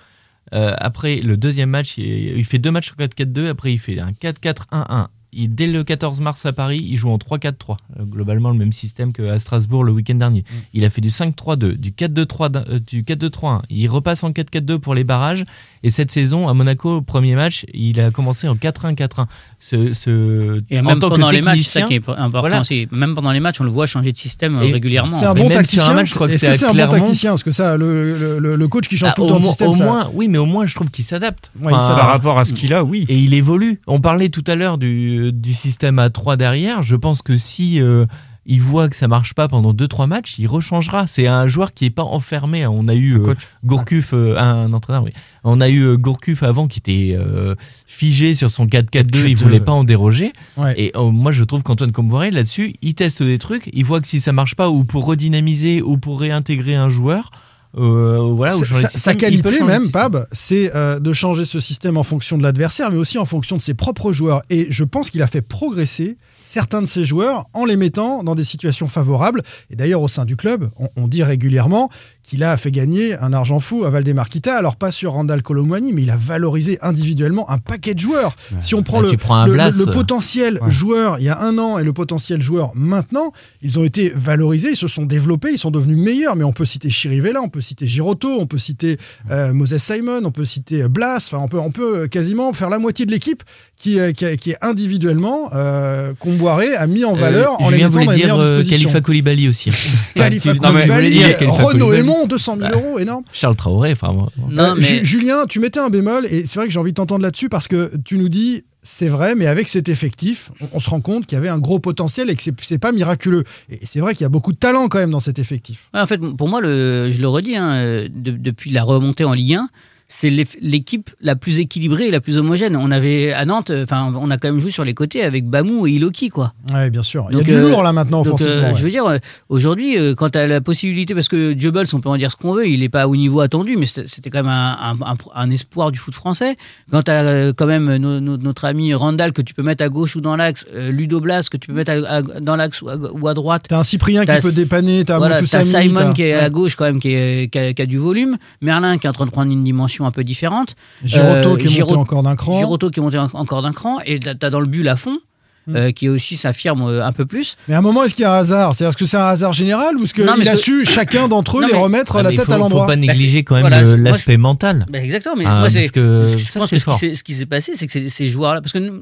Euh, après le deuxième match, il, fait deux matchs en 4-4-2. Après, il fait un 4-4-1-1. Il, dès le 14 mars à Paris, il joue en 3-4-3. Euh, globalement, le même système qu'à Strasbourg le week-end dernier. Il a fait du 5-3-2, du 4-2-3, d'un- euh, du 4-2-3-1. Il repasse en 4-4-2 pour les barrages. Et cette saison, à Monaco, au premier match, il a commencé en 4-1-4-1. Ce, ce, Et en même que pendant les matchs, ça qui est important voilà. aussi. Même pendant les matchs, on le voit changer de système euh, Et régulièrement. C'est en un fait. bon tacticien un match, je crois que Est-ce c'est un bon tacticien? Parce que ça, le, le- le coach qui change Ah, tout le au, temps de système, au ça- moins, oui, mais au moins, je trouve qu'il s'adapte. Ouais, il Enfin, s'adapte. Par rapport à ce qu'il a, oui. Et il évolue. On parlait tout à l'heure du, du système à 3 derrière. Je pense que si euh, il voit que ça marche pas pendant 2-3 matchs, il rechangera. C'est un joueur qui est pas enfermé. On a eu euh. Gourcuff, euh, un entraîneur, oui. On a eu euh, Gourcuff avant qui était figé sur son 4-4-2. Il voulait pas en déroger. Ouais. Et euh, moi, je trouve qu'Antoine Comboiré, là-dessus, il teste des trucs. Il voit que si ça marche pas, ou pour redynamiser, ou pour réintégrer un joueur, euh, voilà, Sa- système, qualité même. Pab, c'est euh, de changer ce système en fonction de l'adversaire, mais aussi en fonction de ses propres joueurs. Et je pense qu'il a fait progresser certains de ses joueurs en les mettant dans des situations favorables. Et d'ailleurs, au sein du club, on, on dit régulièrement qu'il a fait gagner un argent fou à Valdemarquita. Alors pas sur Randall Colomwani, mais il a valorisé individuellement un paquet de joueurs. Si on prend le, tu prends un le- Blas, le- le euh, potentiel ouais. joueur il y a un an et le potentiel joueur maintenant, ils ont été valorisés, ils se sont développés, ils sont devenus meilleurs. Mais on peut citer Chirivella, on peut citer Giroto, on peut citer euh, Moses Simon, on peut citer euh, Blas. Enfin, on peut, on peut quasiment faire la moitié de l'équipe qui, euh, qui, est- qui est individuellement euh, Comboiré a mis en valeur Euh, en les Julien voulait dire euh. Khalifa Koulibaly aussi. Khalifa je voulais Koulibaly, Khalifa Renaud Koulibaly. Aymon, 200 000 Bah, euros, énorme. Charles Traoré, enfin. Euh, Julien, tu mettais un bémol et c'est vrai que j'ai envie de t'entendre là-dessus parce que tu nous dis c'est vrai, mais avec cet effectif, on, on se rend compte qu'il y avait un gros potentiel et que c'est- c'est pas miraculeux. Et c'est vrai qu'il y a beaucoup de talent quand même dans cet effectif. Ouais, en fait, pour moi, le, je le redis, hein, de- depuis la remontée en Ligue 1, c'est l'équipe la plus équilibrée et la plus homogène. On avait à Nantes, euh, enfin, on a quand même joué sur les côtés avec Bamou et Iloki, quoi. Ouais, bien sûr. Il y a du euh, lourd là maintenant Donc, offensivement. euh, ouais. Je veux dire, aujourd'hui, quand tu as la possibilité, parce que Jubbles, on peut en dire ce qu'on veut, il n'est pas au niveau attendu, mais c'était quand même un, un- un- un espoir du foot français. Quand tu as quand même no- no- notre ami Randall que tu peux mettre à gauche ou dans l'axe, Ludo Blas que tu peux mettre à- à- dans l'axe ou à, ou à droite. T'as un Cyprien qui peut dépanner, voilà, t'as Samy, Simon qui est à gauche quand même, qui, est- qui a, qui a du volume. Merlin qui est en train de prendre une dimension un peu différente. Giroto Euh, qui est Giro- monté encore d'un cran. Giroto qui est monté en- encore d'un cran. Et t'as t'as dans le but Lafont. Hmm. euh, qui aussi s'affirme euh, un peu plus. Mais à un moment, est-ce qu'il y a un hasard? C'est-à-dire est-ce que c'est un hasard général ou est-ce qu'il a su chacun d'entre eux Non, les mais- remettre Ah, la tête faut, à l'endroit faut pas négliger quand même voilà, l'aspect mental. Ben, exactement, mais Ah, moi, parce que je ça, pense c'est ce qui fort. s'est- ce qui s'est passé, c'est que ces, joueurs-là, parce que nous,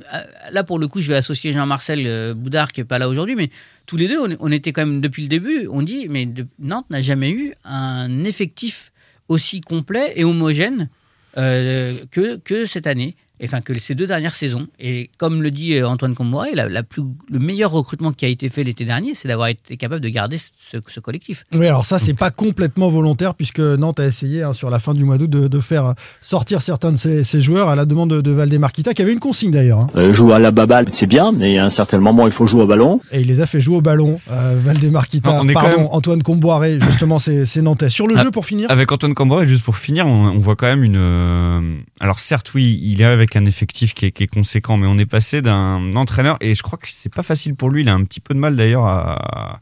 là, pour le coup, je vais associer Jean-Marcel Boudard, qui est pas là aujourd'hui, mais tous les deux, on, on était quand même, depuis le début, on dit, mais de- Nantes n'a jamais eu un effectif aussi complet et homogène euh, que, que cette année. Et, enfin que ces deux dernières saisons. Et comme le dit euh, Antoine Comboiré, la, la plus, le meilleur recrutement qui a été fait l'été dernier, c'est d'avoir été capable de garder ce, ce collectif. Oui, alors ça, c'est pas complètement volontaire puisque Nantes a essayé hein, sur la fin du mois d'août de, de faire sortir certains de ses, ses joueurs à la demande de, de Valdemarquita, qui avait une consigne d'ailleurs. hein. Euh, jouer à la baballe, c'est bien, mais à un certain moment, il faut jouer au ballon. Et il les a fait jouer au ballon, euh, Valdemarquita. Non, quand Pardon, même- Antoine Comboiré, justement, c'est Nantais. Sur le Ah, jeu, pour finir Avec Antoine Camboré, juste pour finir, on, on voit quand même une. euh, alors certes, oui, il est avec un effectif qui est, qui est conséquent, mais on est passé d'un entraîneur et je crois que c'est pas facile pour lui. Il a un petit peu de mal d'ailleurs à,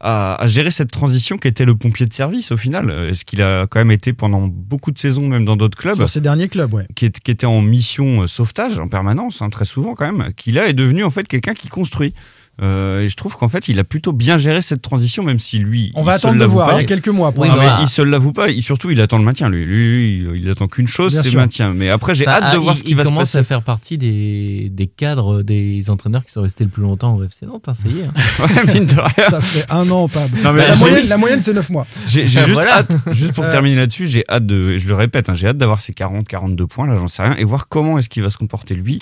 à, à gérer cette transition qui était le pompier de service au final. Est-ce qu'il a quand même été pendant beaucoup de saisons, même dans d'autres clubs, Sur ces derniers clubs, ouais. qui, est- qui était en mission euh, sauvetage en permanence, hein, très souvent quand même, qui là est devenu en fait quelqu'un qui construit. Euh, et je trouve qu'en fait, il a plutôt bien géré cette transition, même si lui. On va il attendre de voir, pas. il y a quelques mois. Pour Oui, mais il se l'avoue pas. Il, surtout, il attend le maintien. Lui, lui, lui, il attend qu'une chose, c'est le maintien. Mais après, j'ai Enfin, hâte de ah, voir il- ce qui il va se commence passer. à faire partie des, des cadres des entraîneurs qui sont restés le plus longtemps au FC Nantes, hein, ça y est. hein. *laughs* Ouais, mine de rien. Ça fait un an, Pab. Non, mais la, moyenne, la moyenne, c'est 9 mois. J'ai *laughs* juste Voilà. hâte, juste pour Euh, terminer là-dessus, j'ai hâte de, je le répète, hein, j'ai hâte d'avoir ces 40, 42 points, là, j'en sais rien, et voir comment est-ce qu'il va se comporter lui.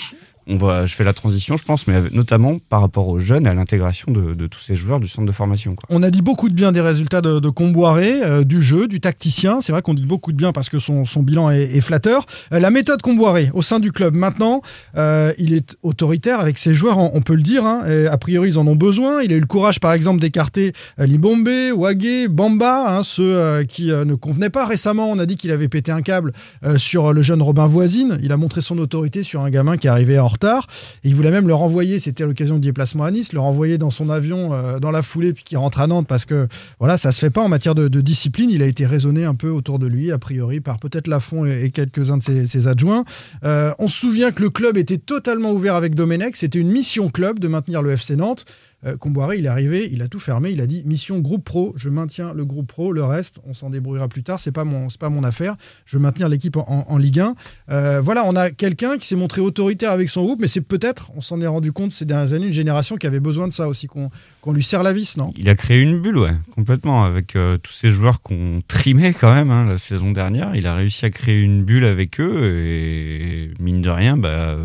On va, je fais la transition, je pense, mais notamment par rapport aux jeunes et à l'intégration de, tous ces joueurs du centre de formation. On a dit beaucoup de bien des résultats de, de Comboiré, euh, du jeu, du tacticien. C'est vrai qu'on dit beaucoup de bien parce que son, bilan est, flatteur. Euh, la méthode Comboiré au sein du club maintenant, euh, il est autoritaire avec ses joueurs, on, peut le dire. hein. A priori, ils en ont besoin. Il a eu le courage, par exemple, d'écarter Libombe, Wagé, Bamba, hein, ceux qui ne convenaient pas. Récemment, on a dit qu'il avait pété un câble sur le jeune Robin Voisine. Il a montré son autorité sur un gamin qui arrivait en Et il voulait même le renvoyer, c'était l'occasion du déplacement à Nice, le renvoyer dans son avion euh, dans la foulée puis qu'il rentre à Nantes parce que voilà, ça se fait pas en matière de, discipline. Il a été raisonné un peu autour de lui, a priori, par peut-être Lafont et, et quelques-uns de ses, ses adjoints. Euh, on se souvient que le club était totalement ouvert avec Domenech. C'était une mission club de maintenir le FC Nantes. Euh, Comboiré, il est arrivé, il a tout fermé, il a dit mission groupe pro, je maintiens le groupe pro, le reste, on s'en débrouillera plus tard, c'est pas pas mon affaire, je veux maintenir l'équipe en, Ligue 1. Euh, voilà, on a quelqu'un qui s'est montré autoritaire avec son groupe, mais c'est peut-être, on s'en est rendu compte ces dernières années, une génération qui avait besoin de ça aussi, qu'on lui serre la vis, non? Il a créé une bulle, ouais, complètement, avec euh, tous ces joueurs qu'on trimait quand même hein, la saison dernière. Il a réussi à créer une bulle avec eux et mine de rien, bah,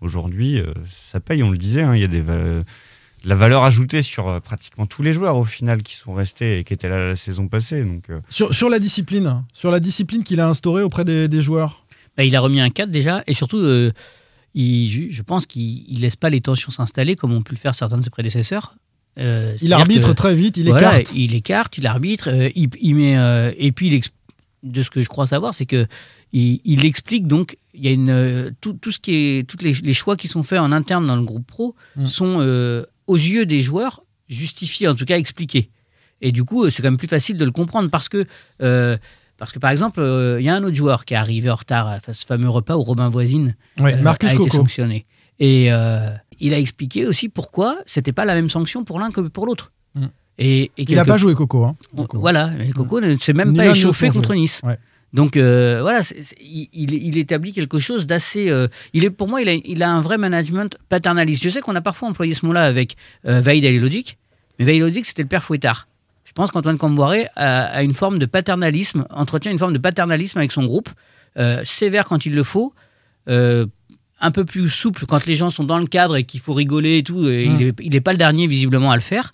aujourd'hui, ça paye, on le disait, hein, il y a des de la valeur ajoutée sur euh, pratiquement tous les joueurs au final qui sont restés et qui étaient là la saison passée. Donc, euh, sur, sur la discipline, sur la discipline qu'il a instaurée auprès des, des joueurs. Bah, il a remis un cadre déjà, et surtout, euh, il- je, pense qu'il ne laisse pas les tensions s'installer comme ont pu le faire certains de ses prédécesseurs. Euh, Il arbitre que- très vite, il Voilà, écarte. il écarte, il arbitre, euh, il, il met, euh, et puis il de ce que je crois savoir, c'est que il, il explique donc il y a une tout, tout ce qui est tous les, les choix qui sont faits en interne dans le groupe pro Mm. sont euh, aux yeux des joueurs justifiés, en tout cas expliqués. Et du coup, euh, c'est quand même plus facile de le comprendre parce que euh, parce que par exemple, euh, il y a un autre joueur qui est arrivé en retard à ce fameux repas où Robin Voisine euh, Marcus a été Coco. sanctionné. Et euh, il a expliqué aussi pourquoi c'était pas la même sanction pour l'un que pour l'autre. Mm. Et, et Il n'a pas joué Coco. Hein. on- Voilà, mais Coco ne s'est même Ni pas échauffé contre joué. Nice. Ouais. Donc euh, voilà, il, il- il établit quelque chose d'assez. euh, il est pour moi, il a, il a un vrai management paternaliste. Je sais qu'on a parfois employé ce mot-là avec euh, Vaïd Alilogic, mais Vaïd Alilogic c'était le père Fouettard. Je pense qu'Antoine Camboiré a, a une forme de paternalisme, entretient une forme de paternalisme avec son groupe, euh, sévère quand il le faut. un peu plus souple quand les gens sont dans le cadre et qu'il faut rigoler et tout. et. Il, est, il est pas le dernier visiblement à le faire.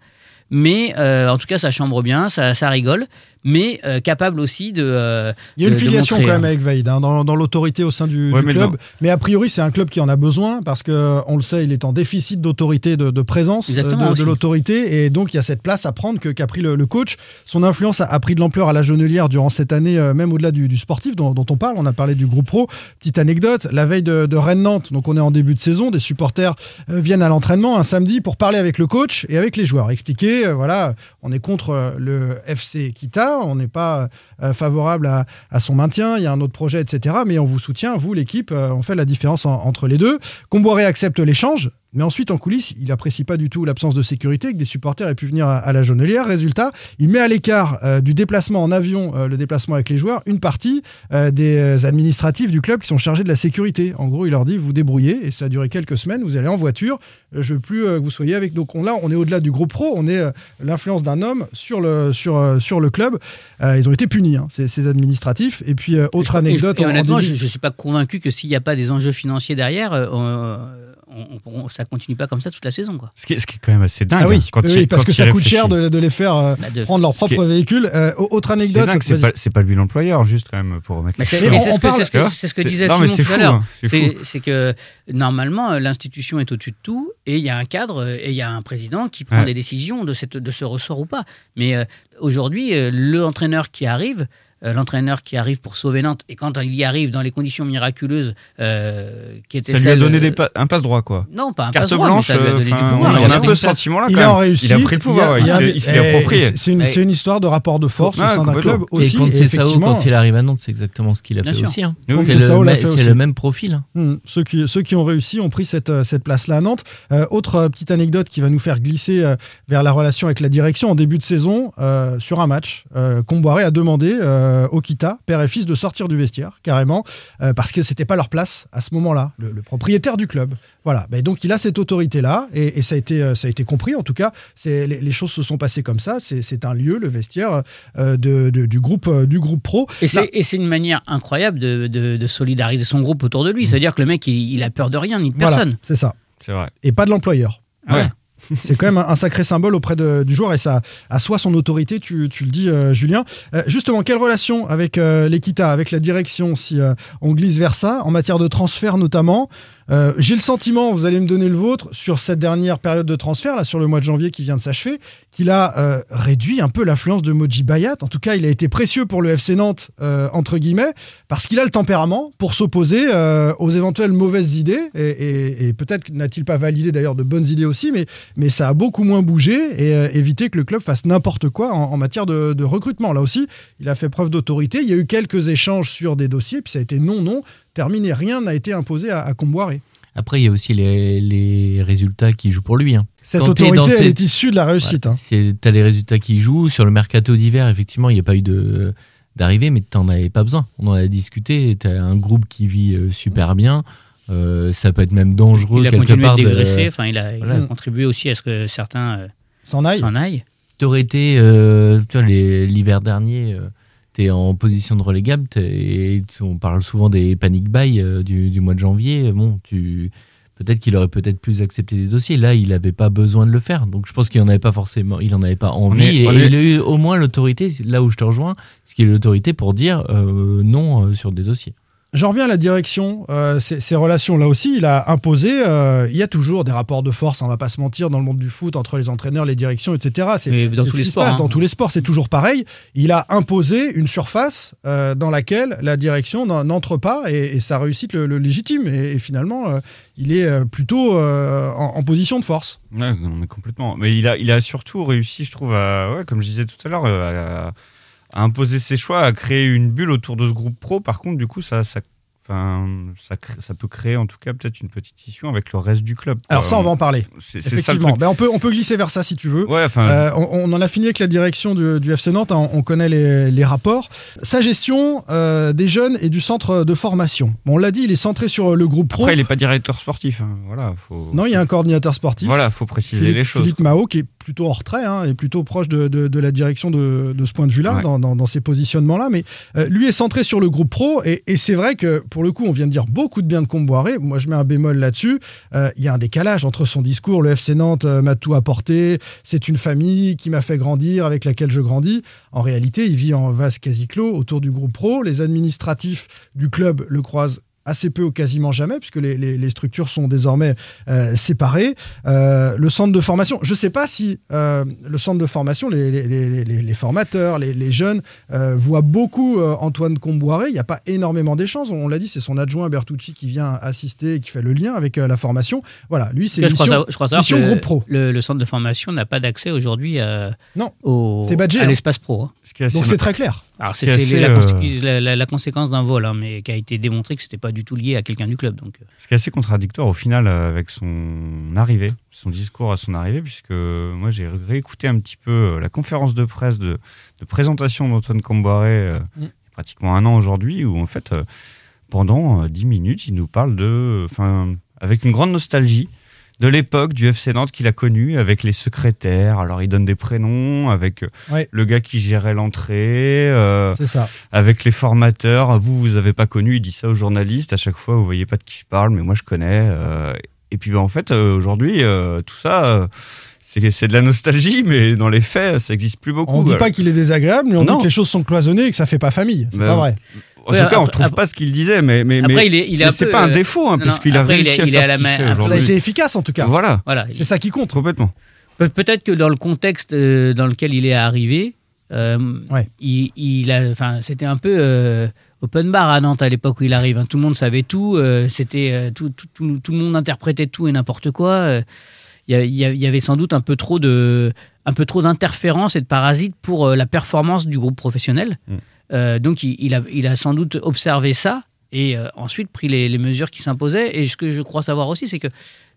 Mais en tout cas, ça chambre bien, ça, ça rigole, mais euh, capable aussi de. euh, Il y a une de- de filiation montrer, quand même hein. avec Vaïd, hein, dans, dans l'autorité au sein du, Ouais, du mais club. non. Mais a priori, c'est un club qui en a besoin parce que on le sait, il est en déficit d'autorité, de, de présence euh, Exactement, de, l'autorité, et donc il y a cette place à prendre que qu'a pris le, le coach. Son influence a, a pris de l'ampleur à la Genelière durant cette année, euh, même au-delà du, du sportif dont, dont on parle. On a parlé du groupe pro. Petite anecdote, la veille de, de Rennes-Nantes, donc on est en début de saison, des supporters euh, viennent à l'entraînement un samedi pour parler avec le coach et avec les joueurs, expliquer, euh, voilà, on est contre euh, le FC Kita, on n'est pas euh, favorable à, son maintien, il y a un autre projet, etc. Mais on vous soutient, vous, l'équipe, euh, on fait la différence en- entre les deux. Comboiré accepte l'échange. Mais ensuite, en coulisses, il apprécie pas du tout l'absence de sécurité, que des supporters aient pu venir à, à la Jaunelière. Résultat, il met à l'écart euh, du déplacement en avion, euh, le déplacement avec les joueurs, une partie euh, des administratifs du club qui sont chargés de la sécurité. En gros, il leur dit vous débrouillez, et ça a duré quelques semaines. Vous allez en voiture. Je veux plus que vous soyez avec. Donc on, là, on est au-delà du groupe pro. On est l'influence d'un homme sur le sur sur le club. Ils ont été punis, hein, ces, ces administratifs. Et puis autre Et- anecdote. et en- en honnêtement, je ne suis pas convaincu que s'il n'y a pas des enjeux financiers derrière, on, on- on- ça continue pas comme ça toute la saison. Quoi. Ce qui, est, ce qui est quand même assez dingue. Ah oui, hein, quand oui, il- parce quand que ça coûte cher de, de les faire euh, Bah, de- prendre leur propre est- véhicule. Euh, autre anecdote. c'est pas, c'est pas lui l'employeur, juste quand même, pour remettre Mais les c'est mais ce que, disait non, mais Simon c'est tout à fou, l'heure. hein, c'est fou. c'est que normalement, euh, l'institution est au-dessus de tout et il y a un cadre et il y a un président qui prend Ouais. des décisions de, cette, de ce ressort ou pas. Mais euh, aujourd'hui, euh, l'entraîneur qui arrive, euh, l'entraîneur qui arrive pour sauver Nantes, et quand il y arrive dans les conditions miraculeuses euh, qui étaient Ça lui a donné euh, des pa- un passe droit, quoi. Non, pas un Carte passe droit, mais blanche, ça lui a donné du pouvoir. on Il a a un peu ce sentiment-là, Il quand en même. réussite. Il a pris le pouvoir, il il a- s'est- il a- il approprié. C'est une, une histoire de rapport de force Ouais, au sein d'un club aussi. et quand c'est Sao, quand il arrive à Nantes, c'est exactement ce qu'il a Bien fait sûr. aussi. hein. C'est Sao le, même profil. hein. Hmm, ceux, qui, ceux qui ont réussi ont pris cette, place-là à Nantes. Euh, autre petite anecdote qui va nous faire glisser vers la relation avec la direction en début de saison, sur un match, Comboiré a demandé euh, au Kita, père et fils, de sortir du vestiaire, carrément, euh, parce que c'était pas leur place à ce moment-là, le, le propriétaire du club. Voilà, Ben, donc il a cette autorité-là, et, et ça, a été, euh, ça a été compris, en tout cas, les, les choses se sont passées comme ça, c'est, un lieu, le vestiaire euh, de, de- du, groupe, euh, du groupe pro. Et c'est, une manière incroyable de, de- de solidariser son groupe autour de lui. C'est-à-dire que le mec, il, il a peur de rien ni de voilà, personne. c'est ça. C'est vrai. Et pas de l'employeur. Ah ouais. C'est quand même un, sacré symbole auprès du joueur et ça assoit son autorité, tu, le dis, euh, Julien. Euh, justement, quelle relation avec euh, l'Equita, avec la direction, si on glisse vers ça, en matière de transfert notamment? Euh, J'ai le sentiment, vous allez me donner le vôtre, sur cette dernière période de transfert, là, sur le mois de janvier qui vient de s'achever, qu'il a euh, réduit un peu l'influence de Moji Bayat. En tout cas, il a été précieux pour le FC Nantes, euh, entre guillemets, parce qu'il a le tempérament pour s'opposer aux éventuelles mauvaises idées. Et, peut-être n'a-t-il pas validé d'ailleurs de bonnes idées aussi, mais, ça a beaucoup moins bougé et évité que le club fasse n'importe quoi en, en matière de, de recrutement. Là aussi, il a fait preuve d'autorité. Il y a eu quelques échanges sur des dossiers, puis ça a été non, non, terminé. Rien n'a été imposé à, à Comboiré. Après, il y a aussi les, les résultats qui jouent pour lui. hein. Cette Quand autorité, elle est issue de la réussite. hein. C'est- T'as les résultats qui jouent. Sur le mercato d'hiver, effectivement, il n'y a pas eu de d'arrivée, mais t'en avais pas besoin. On en a discuté. T'as un groupe qui vit euh, super bien. Euh, ça peut être même dangereux Il a quelque continué part. de dégraisser. Il a, il a Voilà. contribué aussi à ce que certains euh, S'en aille. s'en aillent. T'aurais été, euh, tu l'hiver dernier, t'es en position de relégable. et tu- on parle souvent des panic buy euh, du, du mois de janvier. Bon, tu peut-être qu'il aurait peut-être plus accepté des dossiers. Là, il n'avait pas besoin de le faire. Donc, je pense qu'il en avait pas forcément, il en avait pas envie. est- et, il a eu au moins l'autorité. Là où je te rejoins, ce qui est l'autorité pour dire euh, non euh, sur des dossiers. J'en reviens à la direction, euh, ces, ces relations là aussi, il a imposé, euh, il y a toujours des rapports de force, on va pas se mentir, dans le monde du foot, entre les entraîneurs, les directions, etc. C'est dans tous ce les sports, passe, hein. Dans tous les sports, c'est toujours pareil. Il a imposé une surface euh, dans laquelle la direction n'en- n'entre pas et, et sa réussite le, le légitime. Et, et finalement, euh, il est euh, plutôt euh, en, en position de force. Ouais, non, mais complètement. Mais il a, il a surtout réussi, je trouve, à, ouais, comme je disais tout à l'heure, euh, à, à imposer ses choix, à créer une bulle autour de ce groupe pro. Par contre, du coup, ça, ça, enfin, ça, crée- ça peut créer en tout cas peut-être une petite scission avec le reste du club. quoi. Alors ça, on va en parler. C'est ça Effectivement. Ben, on, peut, on peut glisser vers ça si tu veux. Ouais, enfin, Euh, on, on en a fini avec la direction du, du FC Nantes, hein, on connaît les, les rapports. Sa gestion euh, des jeunes et du centre de formation. Bon, on l'a dit, il est centré sur le groupe pro. après, il n'est pas directeur sportif. hein. Voilà, faut, Non, il y a un coordinateur sportif. Voilà, faut préciser Philippe, les choses. Philippe Mao, qui est plutôt en retrait hein, et plutôt proche de, de- de la direction de, de ce point de vue-là, Ouais. dans, dans- dans ces positionnements-là. Mais euh, lui est centré sur le groupe pro. Et, et c'est vrai que, pour le coup, on vient de dire beaucoup de bien de Comboiré. Moi, je mets un bémol là-dessus. Euh, Il y a un décalage entre son discours. Le FC Nantes euh, m'a tout apporté. C'est une famille qui m'a fait grandir, avec laquelle je grandis. En réalité, il vit en vase quasi clos autour du groupe pro. Les administratifs du club le croisent assez peu ou quasiment jamais, puisque les, les- les structures sont désormais euh, séparées. Euh, le centre de formation, je ne sais pas si euh, le centre de formation, les, les- formateurs, les, les jeunes, voient beaucoup Antoine Comboiré. Il n'y a pas énormément d'échanges. On l'a dit, c'est son adjoint Bertucci qui vient assister et qui fait le lien avec la formation. Voilà, lui, c'est mission, crois, je crois savoir mission que groupe pro. Le, le centre de formation n'a pas d'accès aujourd'hui à, Non, au, à hein. l'espace pro. hein. Ce qui est assez Donc c'est très clair. Alors, c'est la, euh, la- la- la conséquence d'un vol, hein, mais qui a été démontré que c'était pas du tout lié à quelqu'un du club. Donc, euh, Ce qui est assez contradictoire au final euh, avec son arrivée, son discours à son arrivée, puisque moi j'ai réécouté un petit peu la conférence de presse de, de présentation d'Antoine Camboiré, euh, Mm. il y a pratiquement un an aujourd'hui, où en fait, euh, pendant 10 minutes, il nous parle de. Enfin, avec une grande nostalgie de l'époque du FC Nantes qu'il a connu avec les secrétaires. Alors il donne des prénoms, avec euh, Ouais. le gars qui gérait l'entrée. euh, C'est ça. avec les formateurs. Vous, vous avez pas connu, il dit ça aux journalistes. À chaque fois, vous voyez pas de qui je parle, mais moi, je connais. euh, et puis, ben, en fait, aujourd'hui, tout ça, c'est c'est de la nostalgie, mais dans les faits, ça existe plus beaucoup. On dit Alors, pas qu'il est désagréable, mais on Non. dit que les choses sont cloisonnées et que ça fait pas famille. C'est Bah, pas vrai. En Ouais, tout cas, on après- trouve pas ce qu'il disait, mais, mais, Après, mais, il est- il est mais un c'est peu, pas un euh, défaut, hein, puisqu'il a il réussi est- à il est faire à ce qu'il main- fait après- Ça a été efficace en tout cas. Voilà, voilà. C'est ça qui compte. complètement. Pe- Peut-être que dans le contexte euh, dans lequel il est arrivé, euh, Ouais. il, il a, enfin, c'était un peu euh, open bar à Nantes à l'époque où il arrive. hein. Tout le monde savait tout. euh, c'était euh, tout, tout, tout- tout le monde interprétait tout et n'importe quoi. euh. Il y, il il avait sans doute un peu trop de, un peu trop d'interférences et de parasites pour euh, la performance du groupe professionnel. Mm. Euh, donc il, il a, il a sans doute observé ça et euh, ensuite pris les, les mesures qui s'imposaient. Et ce que je crois savoir aussi, c'est que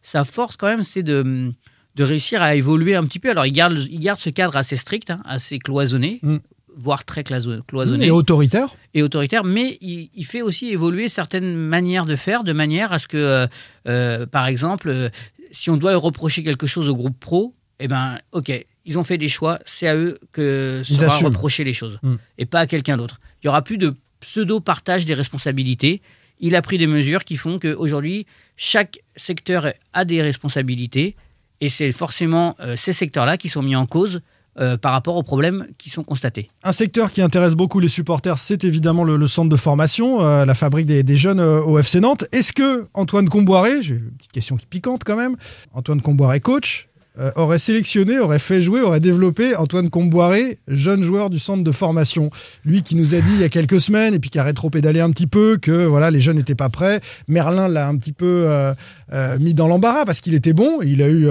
sa force quand même, c'est de de réussir à évoluer un petit peu. Alors, il garde, il garde ce cadre assez strict, hein, assez cloisonné, Mm. voire très cloisonné Et autoritaire. et autoritaire, mais il, il fait aussi évoluer certaines manières de faire, de manière à ce que, euh, par exemple, si on doit reprocher quelque chose au groupe pro, eh ben, ok, ils ont fait des choix, c'est à eux que Ils sera assument. les choses, Mm. et pas à quelqu'un d'autre. Il y aura plus de pseudo-partage des responsabilités. Il a pris des mesures qui font qu'aujourd'hui, chaque secteur a des responsabilités, et c'est forcément euh, ces secteurs-là qui sont mis en cause euh, par rapport aux problèmes qui sont constatés. Un secteur qui intéresse beaucoup les supporters, c'est évidemment le, le centre de formation, euh, la fabrique des, des jeunes euh, au FC Nantes. Est-ce que Antoine Comboiré, j'ai une petite question qui piquante quand même, Antoine Comboiré coach, euh, aurait sélectionné, aurait fait jouer, aurait développé Antoine Comboiré, jeune joueur du centre de formation. Lui qui nous a dit il y a quelques semaines, et puis qui a rétro-pédalé un petit peu, que voilà les jeunes n'étaient pas prêts. Merlin l'a un petit peu euh, euh, mis dans l'embarras parce qu'il était bon. Il a eu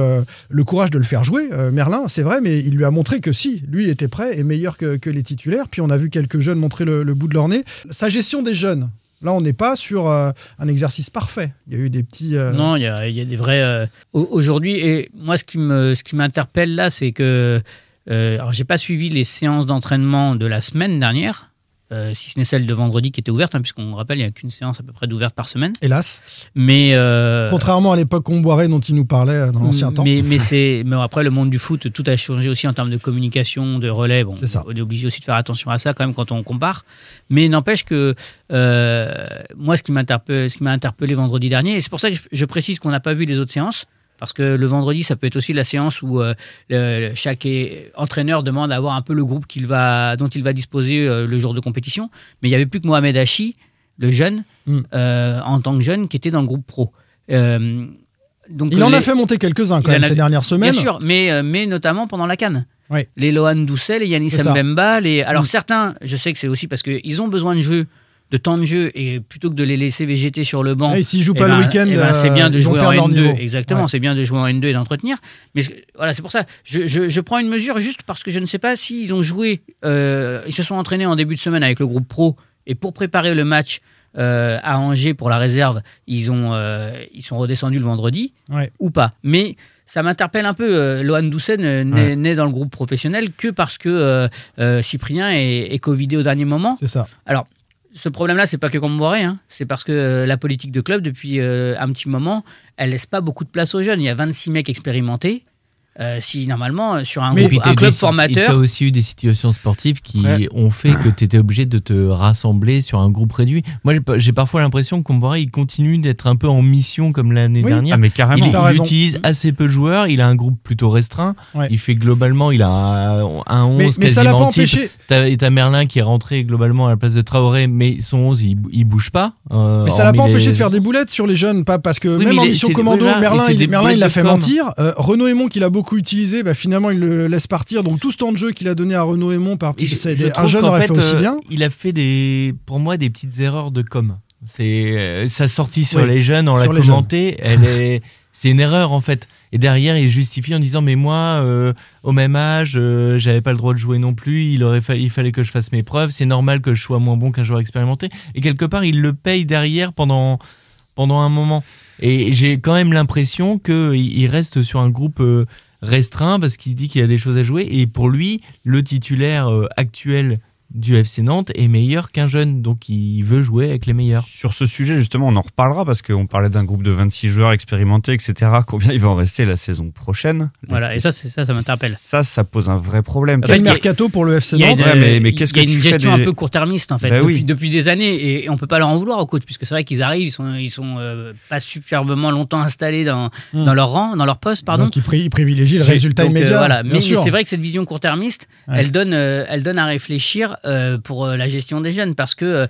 le courage de le faire jouer, Merlin, c'est vrai, mais il lui a montré que si, lui était prêt et meilleur que, les titulaires. Puis on a vu quelques jeunes montrer le bout de leur nez. Sa gestion des jeunes. Là, on n'est pas sur euh, un exercice parfait. Il y a eu des petits. euh, Non, il y a, des vrais. euh, au- Aujourd'hui, et moi, ce qui ce qui m'interpelle là, c'est que. Alors, j'ai pas suivi les séances d'entraînement de la semaine dernière, euh, si ce n'est celle de vendredi qui était ouverte, hein, puisqu'on rappelle, il n'y a qu'une séance à peu près d'ouverte par semaine. Hélas. Mais. euh, Contrairement à l'époque Comboiré dont il nous parlait euh, dans l'ancien temps. mais, mais *laughs* c'est mais après le monde du foot tout a changé aussi en termes de communication de relais bon ça. on est obligé aussi de faire attention à ça quand même quand on compare mais n'empêche que euh, moi ce qui m'interpelle ce qui m'a interpellé vendredi dernier et c'est pour ça que je, je précise qu'on n'a pas vu les autres séances parce que le vendredi, ça peut être aussi la séance où euh, le- chaque entraîneur demande à avoir un peu le groupe va, dont il va disposer euh, le jour de compétition. Mais il n'y avait plus que Mohamed Hachi, le jeune, Mm. euh, en tant que jeune, qui était dans le groupe pro. Donc Il en a fait monter quelques-uns quand il même a- ces dernières semaines. Bien sûr, mais, mais notamment pendant la Cannes. Oui. Les Lohan Doucet, les Yanis. Mbemba. Les... Alors Mm. certains, je sais que c'est aussi parce qu'ils ont besoin de jeu, de temps de jeu, et plutôt que de les laisser végéter sur le banc. Ouais, s'ils jouent eh pas le ben- week-end, eh ben, c'est bien de euh, jouer en perdre leur N2. niveau. Exactement, Ouais. c'est bien de jouer en N2 et d'entretenir. Mais voilà, c'est pour ça. Je, je- je prends une mesure juste parce que je ne sais pas s'ils ont joué. euh, ils se sont entraînés en début de semaine avec le groupe pro et pour préparer le match. euh, à Angers pour la réserve, ils, ont, euh, ils sont redescendus le vendredi Ouais. ou pas. Mais ça m'interpelle un peu. Euh, Lohan Doucet ne- n'est dans le groupe professionnel que parce que euh, euh, Cyprien est, est Covidé au dernier moment. C'est ça. Alors, ce problème-là, c'est pas que Comboiré, hein. c'est parce que euh, la politique de club, depuis euh, un petit moment, elle laisse pas beaucoup de place aux jeunes. Il y a 26 mecs expérimentés. Euh, si normalement, euh, sur un, groupe, un club formateur. Tu as aussi eu des situations sportives qui Ouais. ont fait que tu étais obligé de te rassembler sur un groupe réduit. Moi, j'ai pas- parfois l'impression que Comboiré, il continue d'être un peu en mission comme l'année Oui. dernière. Ah, mais carrément. Il, utilise assez peu de joueurs, il a un groupe plutôt restreint. Ouais. Il fait globalement, il a un, un 11 Mais- mais ça l'a quasiment pas type. empêché. T'as et t'as Merlin qui est rentré globalement à la place de Traoré, mais son 11, il, il bouge pas. euh, Mais ça l'a pas empêché les- de faire des boulettes sur les jeunes, pas parce que Oui, même mais en mission commando, Merlin, il, des Merlin, il l'a fait mentir. Renaud Aymon, qu'il a beaucoup utilisé, bah, finalement, il le laisse partir. Donc tout ce temps de jeu qu'il a donné à Renaud Aymon, par Et je- je un jeune aurait fait, fait, aussi euh, bien. Il a fait des, pour moi, des petites erreurs de com. C'est euh, sa sortie sur Oui, les jeunes, on l'a commenté. Elle est, *laughs* c'est une erreur en fait. Et derrière, il justifie en disant mais moi, euh, au même âge, euh, j'avais pas le droit de jouer non plus. Il aurait fa- il fallait que je fasse mes preuves. C'est normal que je sois moins bon qu'un joueur expérimenté. Et quelque part, il le paye derrière pendant pendant un moment. Et j'ai quand même l'impression qu'il il reste sur un groupe euh, restreint parce qu'il se dit qu'il y a des choses à jouer. Et pour lui, le titulaire euh, actuel du FC Nantes est meilleur qu'un jeune, donc il veut jouer avec les meilleurs. Sur ce sujet, justement, on en reparlera parce qu'on parlait d'un groupe de 26 joueurs expérimentés, etc. Combien il va en rester la saison prochaine? Voilà, et ça, ça, ça m'interpelle. Ça, ça pose un vrai problème. En fait, Qu'est-ce il y a- que- mercato pour le FC Nantes. une, Ouais, mais- mais qu'est-ce il y a que une tu fais gestion des- un peu court-termiste en fait Bah depuis, oui. depuis des années et, on peut pas leur en vouloir au coach puisque c'est vrai qu'ils arrivent, ils sont ils sont euh, pas superbement longtemps installés dans, Hmm. dans leur rang, dans leur poste pardon. Donc il, pri- il privilégie le résultat donc, euh, immédiat. voilà. bien Mais c'est vrai que cette vision court-termiste, Ouais. elle donne, euh, elle donne à réfléchir euh, pour euh, la gestion des jeunes, parce que euh,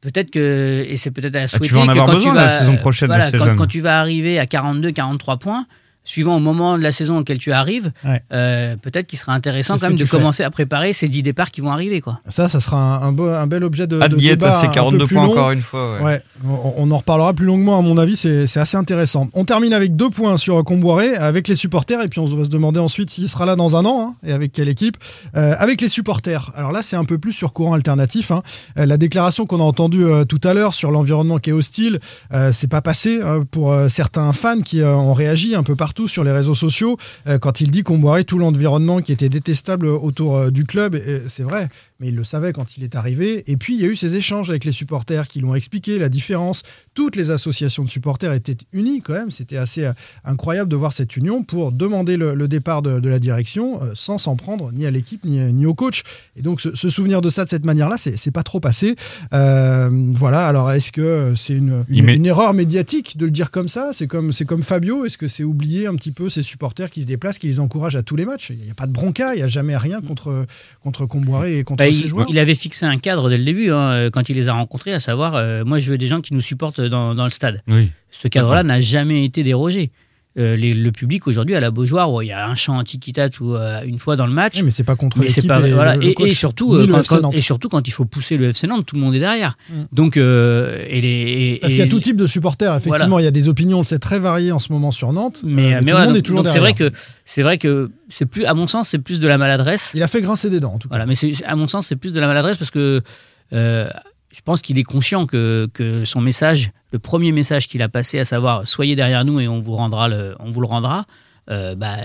peut-être que et c'est peut-être à Ah, tu souhaiter vas en que avoir quand besoin tu la saison prochaine de voilà, ces quand, jeunes. quand tu vas arriver à 42, 43 points. Suivant au moment de la saison auquel tu arrives, Ouais. euh, peut-être qu'il sera intéressant quand même de fais commencer à préparer ces 10 départs qui vont arriver. Quoi. Ça, ça sera un, un beau- un bel objet de, de débat à ces un peu 42 plus points long. encore une fois. ouais. Ouais, on, on en reparlera plus longuement à mon avis, c'est c'est assez intéressant. On termine avec deux points sur Comboiré, avec les supporters, et puis on va se demander ensuite s'il sera là dans un an, hein, et avec quelle équipe. Euh, avec les supporters, alors là c'est un peu plus sur courant alternatif. hein. Euh, la déclaration qu'on a entendue euh, tout à l'heure sur l'environnement qui est hostile, euh, c'est pas passé pour euh, certains fans qui euh, ont réagi un peu partout sur les réseaux sociaux euh, quand il dit Comboiré, tout l'environnement qui était détestable autour euh, du club, et c'est vrai mais il le savait quand il est arrivé. Et puis, il y a eu ces échanges avec les supporters qui l'ont expliqué, la différence. Toutes les associations de supporters étaient unies quand même. C'était assez euh, incroyable de voir cette union pour demander le, le départ de, de la direction euh, sans s'en prendre ni à l'équipe ni, ni au coach. Et donc, se, se souvenir de ça de cette manière-là, c'est pas trop passé. Euh, voilà, alors est-ce que c'est une, Il une, met- une erreur médiatique de le dire comme ça? C'est comme, comme Fabio Est-ce que c'est oublier un petit peu ces supporters qui se déplacent, qui les encouragent à tous les matchs? Il n'y a pas de bronca, il n'y a jamais rien contre, contre Comboiré et contre Bah, ses il, avait fixé un cadre dès le début hein, euh, quand il les a rencontrés, à savoir, euh, moi je veux des gens qui nous supportent dans, dans le stade. Oui. Ce cadre-là n'a jamais été dérogé. Euh, les- le public aujourd'hui à la Beaujoire, où il y a un chant anti-quitat ou euh, une fois dans le match. Oui, mais c'est pas contre mais pas et voilà le- le et, coach, et surtout euh, quand, FC quand- Nantes. et surtout quand il faut pousser le FC Nantes, tout le monde est derrière. Mm. Donc et les et- Parce qu'il y a tout type de supporters. Effectivement, Voilà. il y a des opinions, c'est très varié en ce moment sur Nantes. Mais, mais tout voilà, le monde donc- est toujours donc c'est derrière. vrai que c'est vrai que c'est plus à mon sens c'est plus de la maladresse. Il a fait grincer des dents, en tout cas. Voilà, mais à mon sens c'est plus de la maladresse parce que je pense qu'il est conscient que, que son message, le premier message qu'il a passé, à savoir soyez derrière nous et on vous rendra le, on vous le rendra. euh, bah,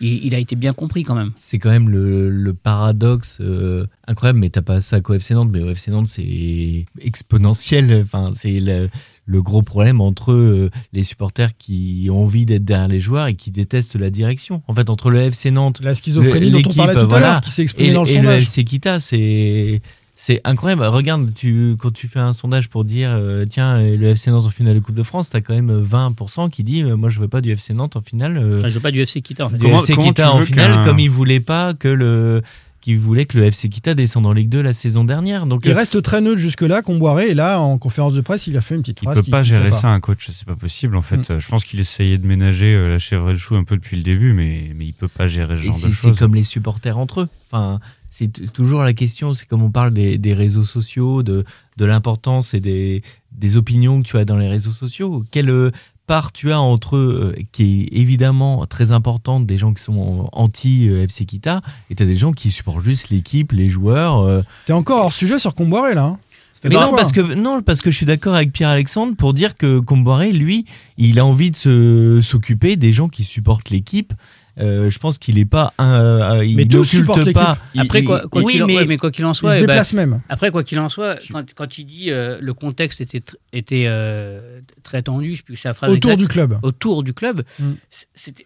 il, il a été bien compris quand même. C'est quand même le, le paradoxe euh, incroyable, mais t'as pas ça qu'au FC Nantes, mais au FC Nantes c'est exponentiel. Enfin, c'est le, le gros problème entre euh, les supporters qui ont envie d'être derrière les joueurs et qui détestent la direction. En fait, entre le FC Nantes, La schizophrénie dont on parlait tout à l'heure, qui s'est exprimée dans le et sondage. le FC Kita, c'est c'est incroyable. Regarde, tu, quand tu fais un sondage pour dire euh, tiens, le FC Nantes en finale de Coupe de France, t'as quand même 20% qui dit euh, moi je veux pas du FC Nantes en finale. euh, Enfin, je veux pas du FC Kita en fait. du Comment- FC comment Kita tu en veux finale, comme il voulait pas que le qui voulait que le FC Kita descende en Ligue 2 la saison dernière. Donc Il euh, reste très neutre jusque-là, Comboiré, et là, en conférence de presse, il a fait une petite Il phrase. peut pas gérer peut ça un coach, c'est pas possible en fait. Mm. Euh, Je pense qu'il essayait de ménager euh, la chèvre et le chou un peu depuis le début, mais, mais il peut pas gérer ce genre c'est de c'est choses. comme les supporters entre eux. Enfin, c'est toujours la question, c'est comme on parle des, des réseaux sociaux, de, de l'importance et des, des opinions que tu as dans les réseaux sociaux. Quelle euh, part tu as entre eux, euh, qui est évidemment très importante, des gens qui sont anti-FC Kita, et tu as des gens qui supportent juste l'équipe, les joueurs. euh. T'es encore hors sujet sur Comboiré, là. hein. Mais non parce, que, non, parce que je suis d'accord avec Pierre-Alexandre pour dire que Comboiré, lui, il a envie de s'occuper des gens qui supportent l'équipe. Euh, je pense qu'il n'est pas un. euh, il Mais tous supportent n'occulte pas. Après, quoi, quoi oui, qu'il en- mais- ouais, mais quoi qu'il en Il soit, se eh ben, déplace même. Après, quoi qu'il en soit, quand, quand il dit euh, le contexte était, tr- était euh, très tendu, je sais plus sa phrase Autour exacte, du club. autour du club, Mm.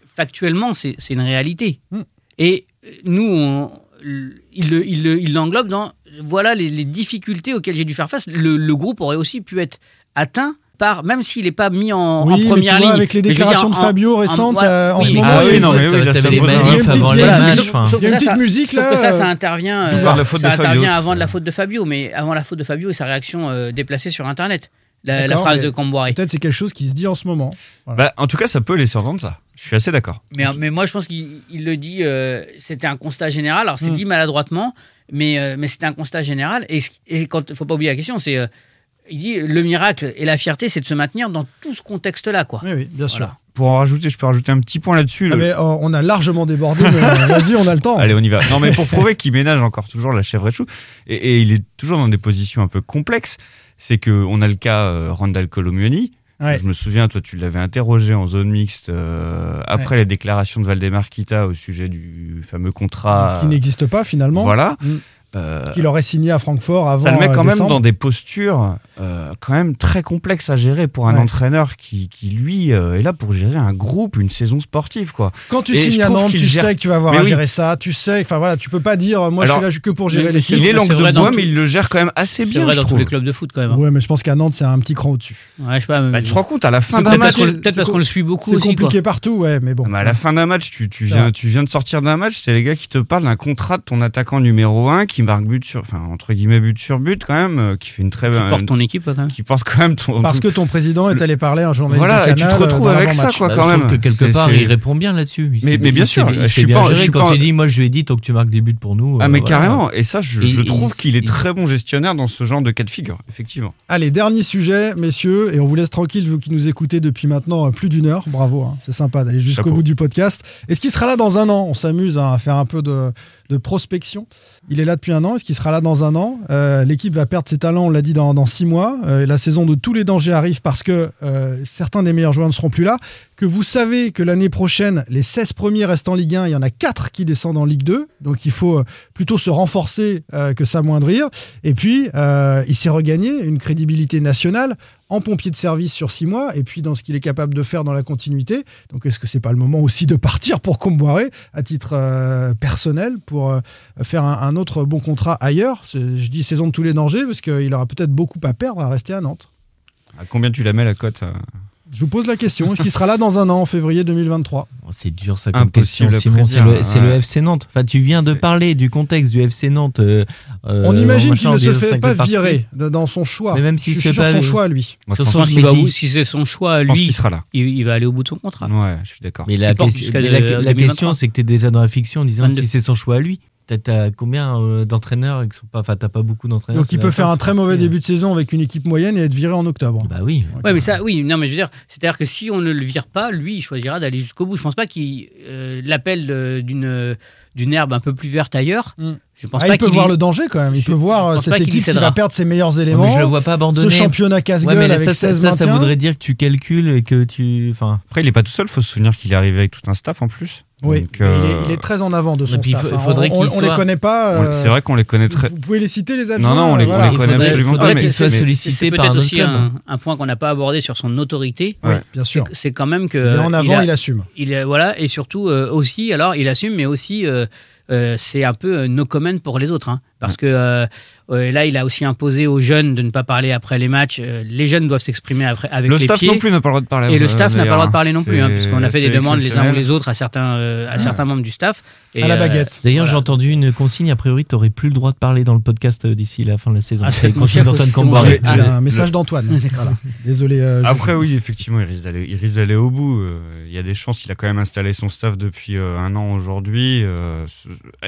factuellement, c'est une réalité. Mm. Et nous, on- il le- il le- il l'englobe dans voilà les, les difficultés auxquelles j'ai dû faire face. Le, le groupe aurait aussi pu être atteint par, même s'il n'est pas mis en, en Oui, mais tu première vois, ligne. avec les déclarations dire, de Fabio en- récentes, en- ça- en oui, ce moment, Ah il y a oui, une- non, mais oui, là, t'avais ça les pose un- manifs il y a une avant petite- musique, là, que ça, euh, ça intervient. euh, ça de Fabio. intervient avant de la faute de Fabio, mais avant la faute de Fabio et sa réaction euh, déplacée sur Internet. La, phrase de Camboire. Peut-être c'est quelque chose qui se dit en ce moment. Bah, en tout cas, ça peut laisser entendre ça. Je suis assez d'accord. Mais, mais moi, je pense qu'il il le dit, euh, c'était un constat général. Alors, c'est Mm. dit maladroitement, mais, euh, mais c'était un constat général. Et, quand il faut pas oublier la question, c'est. euh, il dit le miracle et la fierté, c'est de se maintenir dans tout ce contexte-là. Quoi. Oui, oui, bien sûr. Voilà. pour en rajouter, je peux rajouter un petit point là-dessus. Ah, mais, euh, on a largement débordé, mais euh, *laughs* vas-y, on a le temps. Allez, on y va. Non, mais pour prouver qu'il ménage encore toujours la chèvre et chou, et, et il est toujours dans des positions un peu complexes, c'est que on a le cas euh, Randall Colomioni. Ouais. Je me souviens, toi, tu l'avais interrogé en zone mixte euh, après les déclarations de Valdemar Kita au sujet du fameux contrat. Qui n'existe pas finalement. Voilà. Mm. Euh, Qu'il aurait signé à Francfort avant. ça le met euh, quand même décembre. dans des postures euh, quand même très complexes à gérer pour un Ouais. entraîneur qui, qui lui euh, est là pour gérer un groupe, une saison sportive quoi. Quand tu Et signes à Nantes, tu gère- sais que tu vas avoir Mais à oui. gérer ça. Tu sais, enfin voilà, tu peux pas dire, moi Alors, je suis là que pour gérer l'équipe. Il est langue c'est de bois, tout- mais il le gère quand même assez C'est bien. vrai je dans tous les clubs de foot quand même. hein. Ouais, mais je pense qu'à Nantes, c'est un petit cran au-dessus. Ouais, je sais pas. mais- Bah, tu te rends compte à la fin C'est d'un match. peut-être c'est parce qu'on le suit beaucoup C'est compliqué partout, ouais, mais bon. Mais à la fin d'un match, tu, tu, Ça viens, va. tu viens de sortir d'un match, c'est les gars qui te parlent d'un contrat de ton attaquant numéro 1 qui marque but sur, enfin, entre guillemets, but sur but quand même, euh, qui fait une très Qui bonne. porte ton équipe quand même. qui porte quand même ton. Parce que ton président est allé parler un journaliste Voilà, de et tu te Canal, euh, retrouves dans avec ça, quoi, Bah, quand je trouve même. que quelque part, il répond bien là-dessus. Il Mais- mais bien il sûr, sait- je il suis pas- je gérer. suis Quand pas- il dit, moi, je lui ai dit, tant que tu marques des buts pour nous. Ah, euh, mais voilà. carrément. Et ça, je, Et je il- trouve qu'il est il- très bon gestionnaire dans ce genre de cas de figure, effectivement. Allez, dernier sujet, messieurs, et on vous laisse tranquille, vous qui nous écoutez depuis maintenant euh, plus d'une heure. Bravo, hein, c'est sympa d'aller jusqu'au bout du podcast. Est-ce qu'il sera là dans un an? On s'amuse hein, à faire un peu de, de prospection. Il est là depuis un an. Est-ce qu'il sera là dans un an? Euh, L'équipe va perdre ses talents, on l'a dit, dans, dans six mois. Euh, la saison de tous les dangers arrive parce que euh, certains des meilleurs joueurs ne seront plus là. Que vous savez que l'année prochaine, les 16 premiers restent en Ligue 1. Il y en a 4 qui descendent en Ligue 2. Donc il faut euh, plutôt se renforcer que s'amoindrir. Et puis, il s'est regagné une crédibilité nationale en pompier de service sur six mois, et puis dans ce qu'il est capable de faire dans la continuité. Donc, est-ce que c'est pas le moment aussi de partir pour Comboiré à titre euh, personnel pour euh, faire un, un autre bon contrat ailleurs? Je dis saison de tous les dangers parce qu'il aura peut-être beaucoup à perdre à rester à Nantes. À combien tu la mets la cote euh? Je vous pose la question. Est-ce qu'il sera là dans un an, en février 2023 Oh, C'est dur ça comme Impossible question, Simon. C'est le, c'est le ouais. FC Nantes. Enfin, tu viens de parler du contexte du FC Nantes. euh, On euh, imagine machin, qu'il ne se fait pas virer dans son choix. Mais même s'il Je se fait pas- son choix à lui. Moi, je pense pense si c'est son choix, Je pense lui, qu'il sera là. il, il va aller au bout de son contrat. Ouais, je suis d'accord. Mais la, Il question- jusqu'à mais la- de- la 2023. question, c'est que tu es déjà dans la fiction en disant 22. si c'est son choix à lui. T'as- combien euh, d'entraîneurs qui sont pas. Enfin, t'as pas beaucoup d'entraîneurs. Donc il peut faire un très mauvais parti. début de saison avec une équipe moyenne et être viré en octobre. Bah oui. Ouais, mais ça, oui, non, mais je veux dire, c'est-à-dire que si on ne le vire pas, lui, il choisira d'aller jusqu'au bout. Je pense pas qu'il euh, l'appelle de- d'une d'une herbe un peu plus verte ailleurs. Mm. Je pense Ah, pas il peut voir y- le danger quand même. Il Je- peut voir euh, cette équipe qui va perdre ses meilleurs Ouais, éléments. mais je le vois pas abandonner. Ce championnat casse-gueule Ouais, avec ça, ça, 16 ça, ça voudrait dire que tu calcules et que tu. Enfin. Après, il est pas tout seul. Faut se souvenir qu'il est arrivé avec tout un staff en plus. Oui, Donc, mais il, est, euh, il est très en avant de son Et puis, il staff. faut- hein. faudrait on, qu'il on les soit- connaît pas. on- euh, C'est vrai qu'on les connaît très. Vous pouvez les citer les adjoints. Non, non, on les- on voilà. les connaît faudrait- absolument faudrait pas. mais- qu'il soit mais- sollicité C'est par un peut-être aussi un, un point qu'on n'a pas abordé sur son autorité. Bien sûr. C'est- quand même que. Il est en avant, a- il assume. il est- voilà, et surtout euh, aussi, alors il assume, mais aussi c'est un peu euh, no comment pour les autres, hein, parce que euh, là il a aussi imposé aux jeunes de ne pas parler après les matchs. Euh, les jeunes doivent s'exprimer après avec Le les staff pieds. non plus n'a pas le droit de parler. Et le euh, staff n'a pas le droit de parler non plus, hein, puisqu'on a fait des demandes les uns ou les autres à certains, euh, à certains membres du staff. Et, À la euh, baguette. D'ailleurs, Voilà. j'ai entendu une consigne. A priori, tu n'aurais plus le droit de parler dans le podcast d'ici la fin de la saison. Ah, C'est consigne d'Antoine Camboire. le- un message d'Antoine. *laughs* Voilà. Désolé. euh, je- Après, oui, effectivement, il risque d'aller, il risque d'aller au bout. Il y a des chances. Il a quand même installé son staff depuis un an aujourd'hui.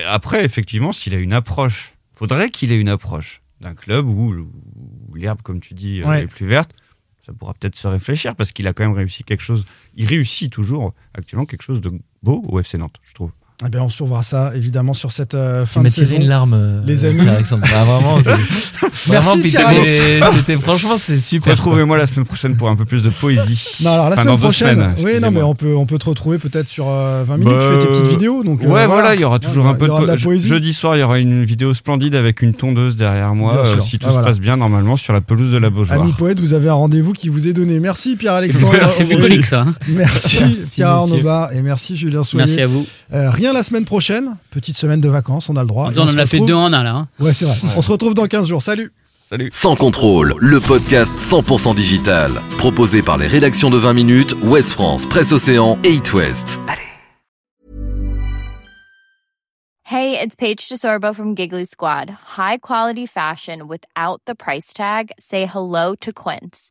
Après, effectivement, s'il a une approche, faudrait qu'il ait une approche d'un club où, où l'herbe, comme tu dis, euh, Ouais. est plus verte. Ça pourra peut-être se réfléchir parce qu'il a quand même réussi quelque chose. Il réussit toujours actuellement quelque chose de beau au FC Nantes, je trouve. Eh bien, on survera ça évidemment sur cette euh, fin Tu de saison. une larme, euh, Les amis. Alexandre. Ah, vraiment, c'est- *laughs* Merci, Pierre c'était- franchement, c'est super. Retrouvez-moi la semaine prochaine pour un peu plus de poésie. *laughs* Non, alors la Enfin, semaine prochaine. semaines, oui, non, mais on peut, on peut te retrouver peut-être sur euh, 20 minutes. Bah, tu fais tes petites vidéos. Donc, euh, ouais, voilà, il y aura toujours Ouais, un peu de, de la po- poésie. Jeudi soir, il y aura une vidéo splendide avec une tondeuse derrière moi, euh, si tout Ah, se voilà. passe bien normalement sur la pelouse de la Beaujoire. Ami poète, vous avez un rendez-vous qui vous est donné. Merci Pierre-Alexandre. *laughs* Merci. C'est ça. hein. Merci, Merci, Pierre. Bar et merci Julien Soyer. Merci à vous. Euh, rien la semaine prochaine. Petite semaine de vacances, on a le droit. On se en a fait retrouve- deux en un là. hein. Ouais, c'est vrai. On se retrouve dans 15 jours. Salut. Salut. Sans contrôle, le podcast 100% digital. Proposé par les rédactions de 20 minutes, Ouest France, Presse Océan et It West. Hey, it's Paige DeSorbo from Giggly Squad. High quality fashion without the price tag? Say hello to Quince.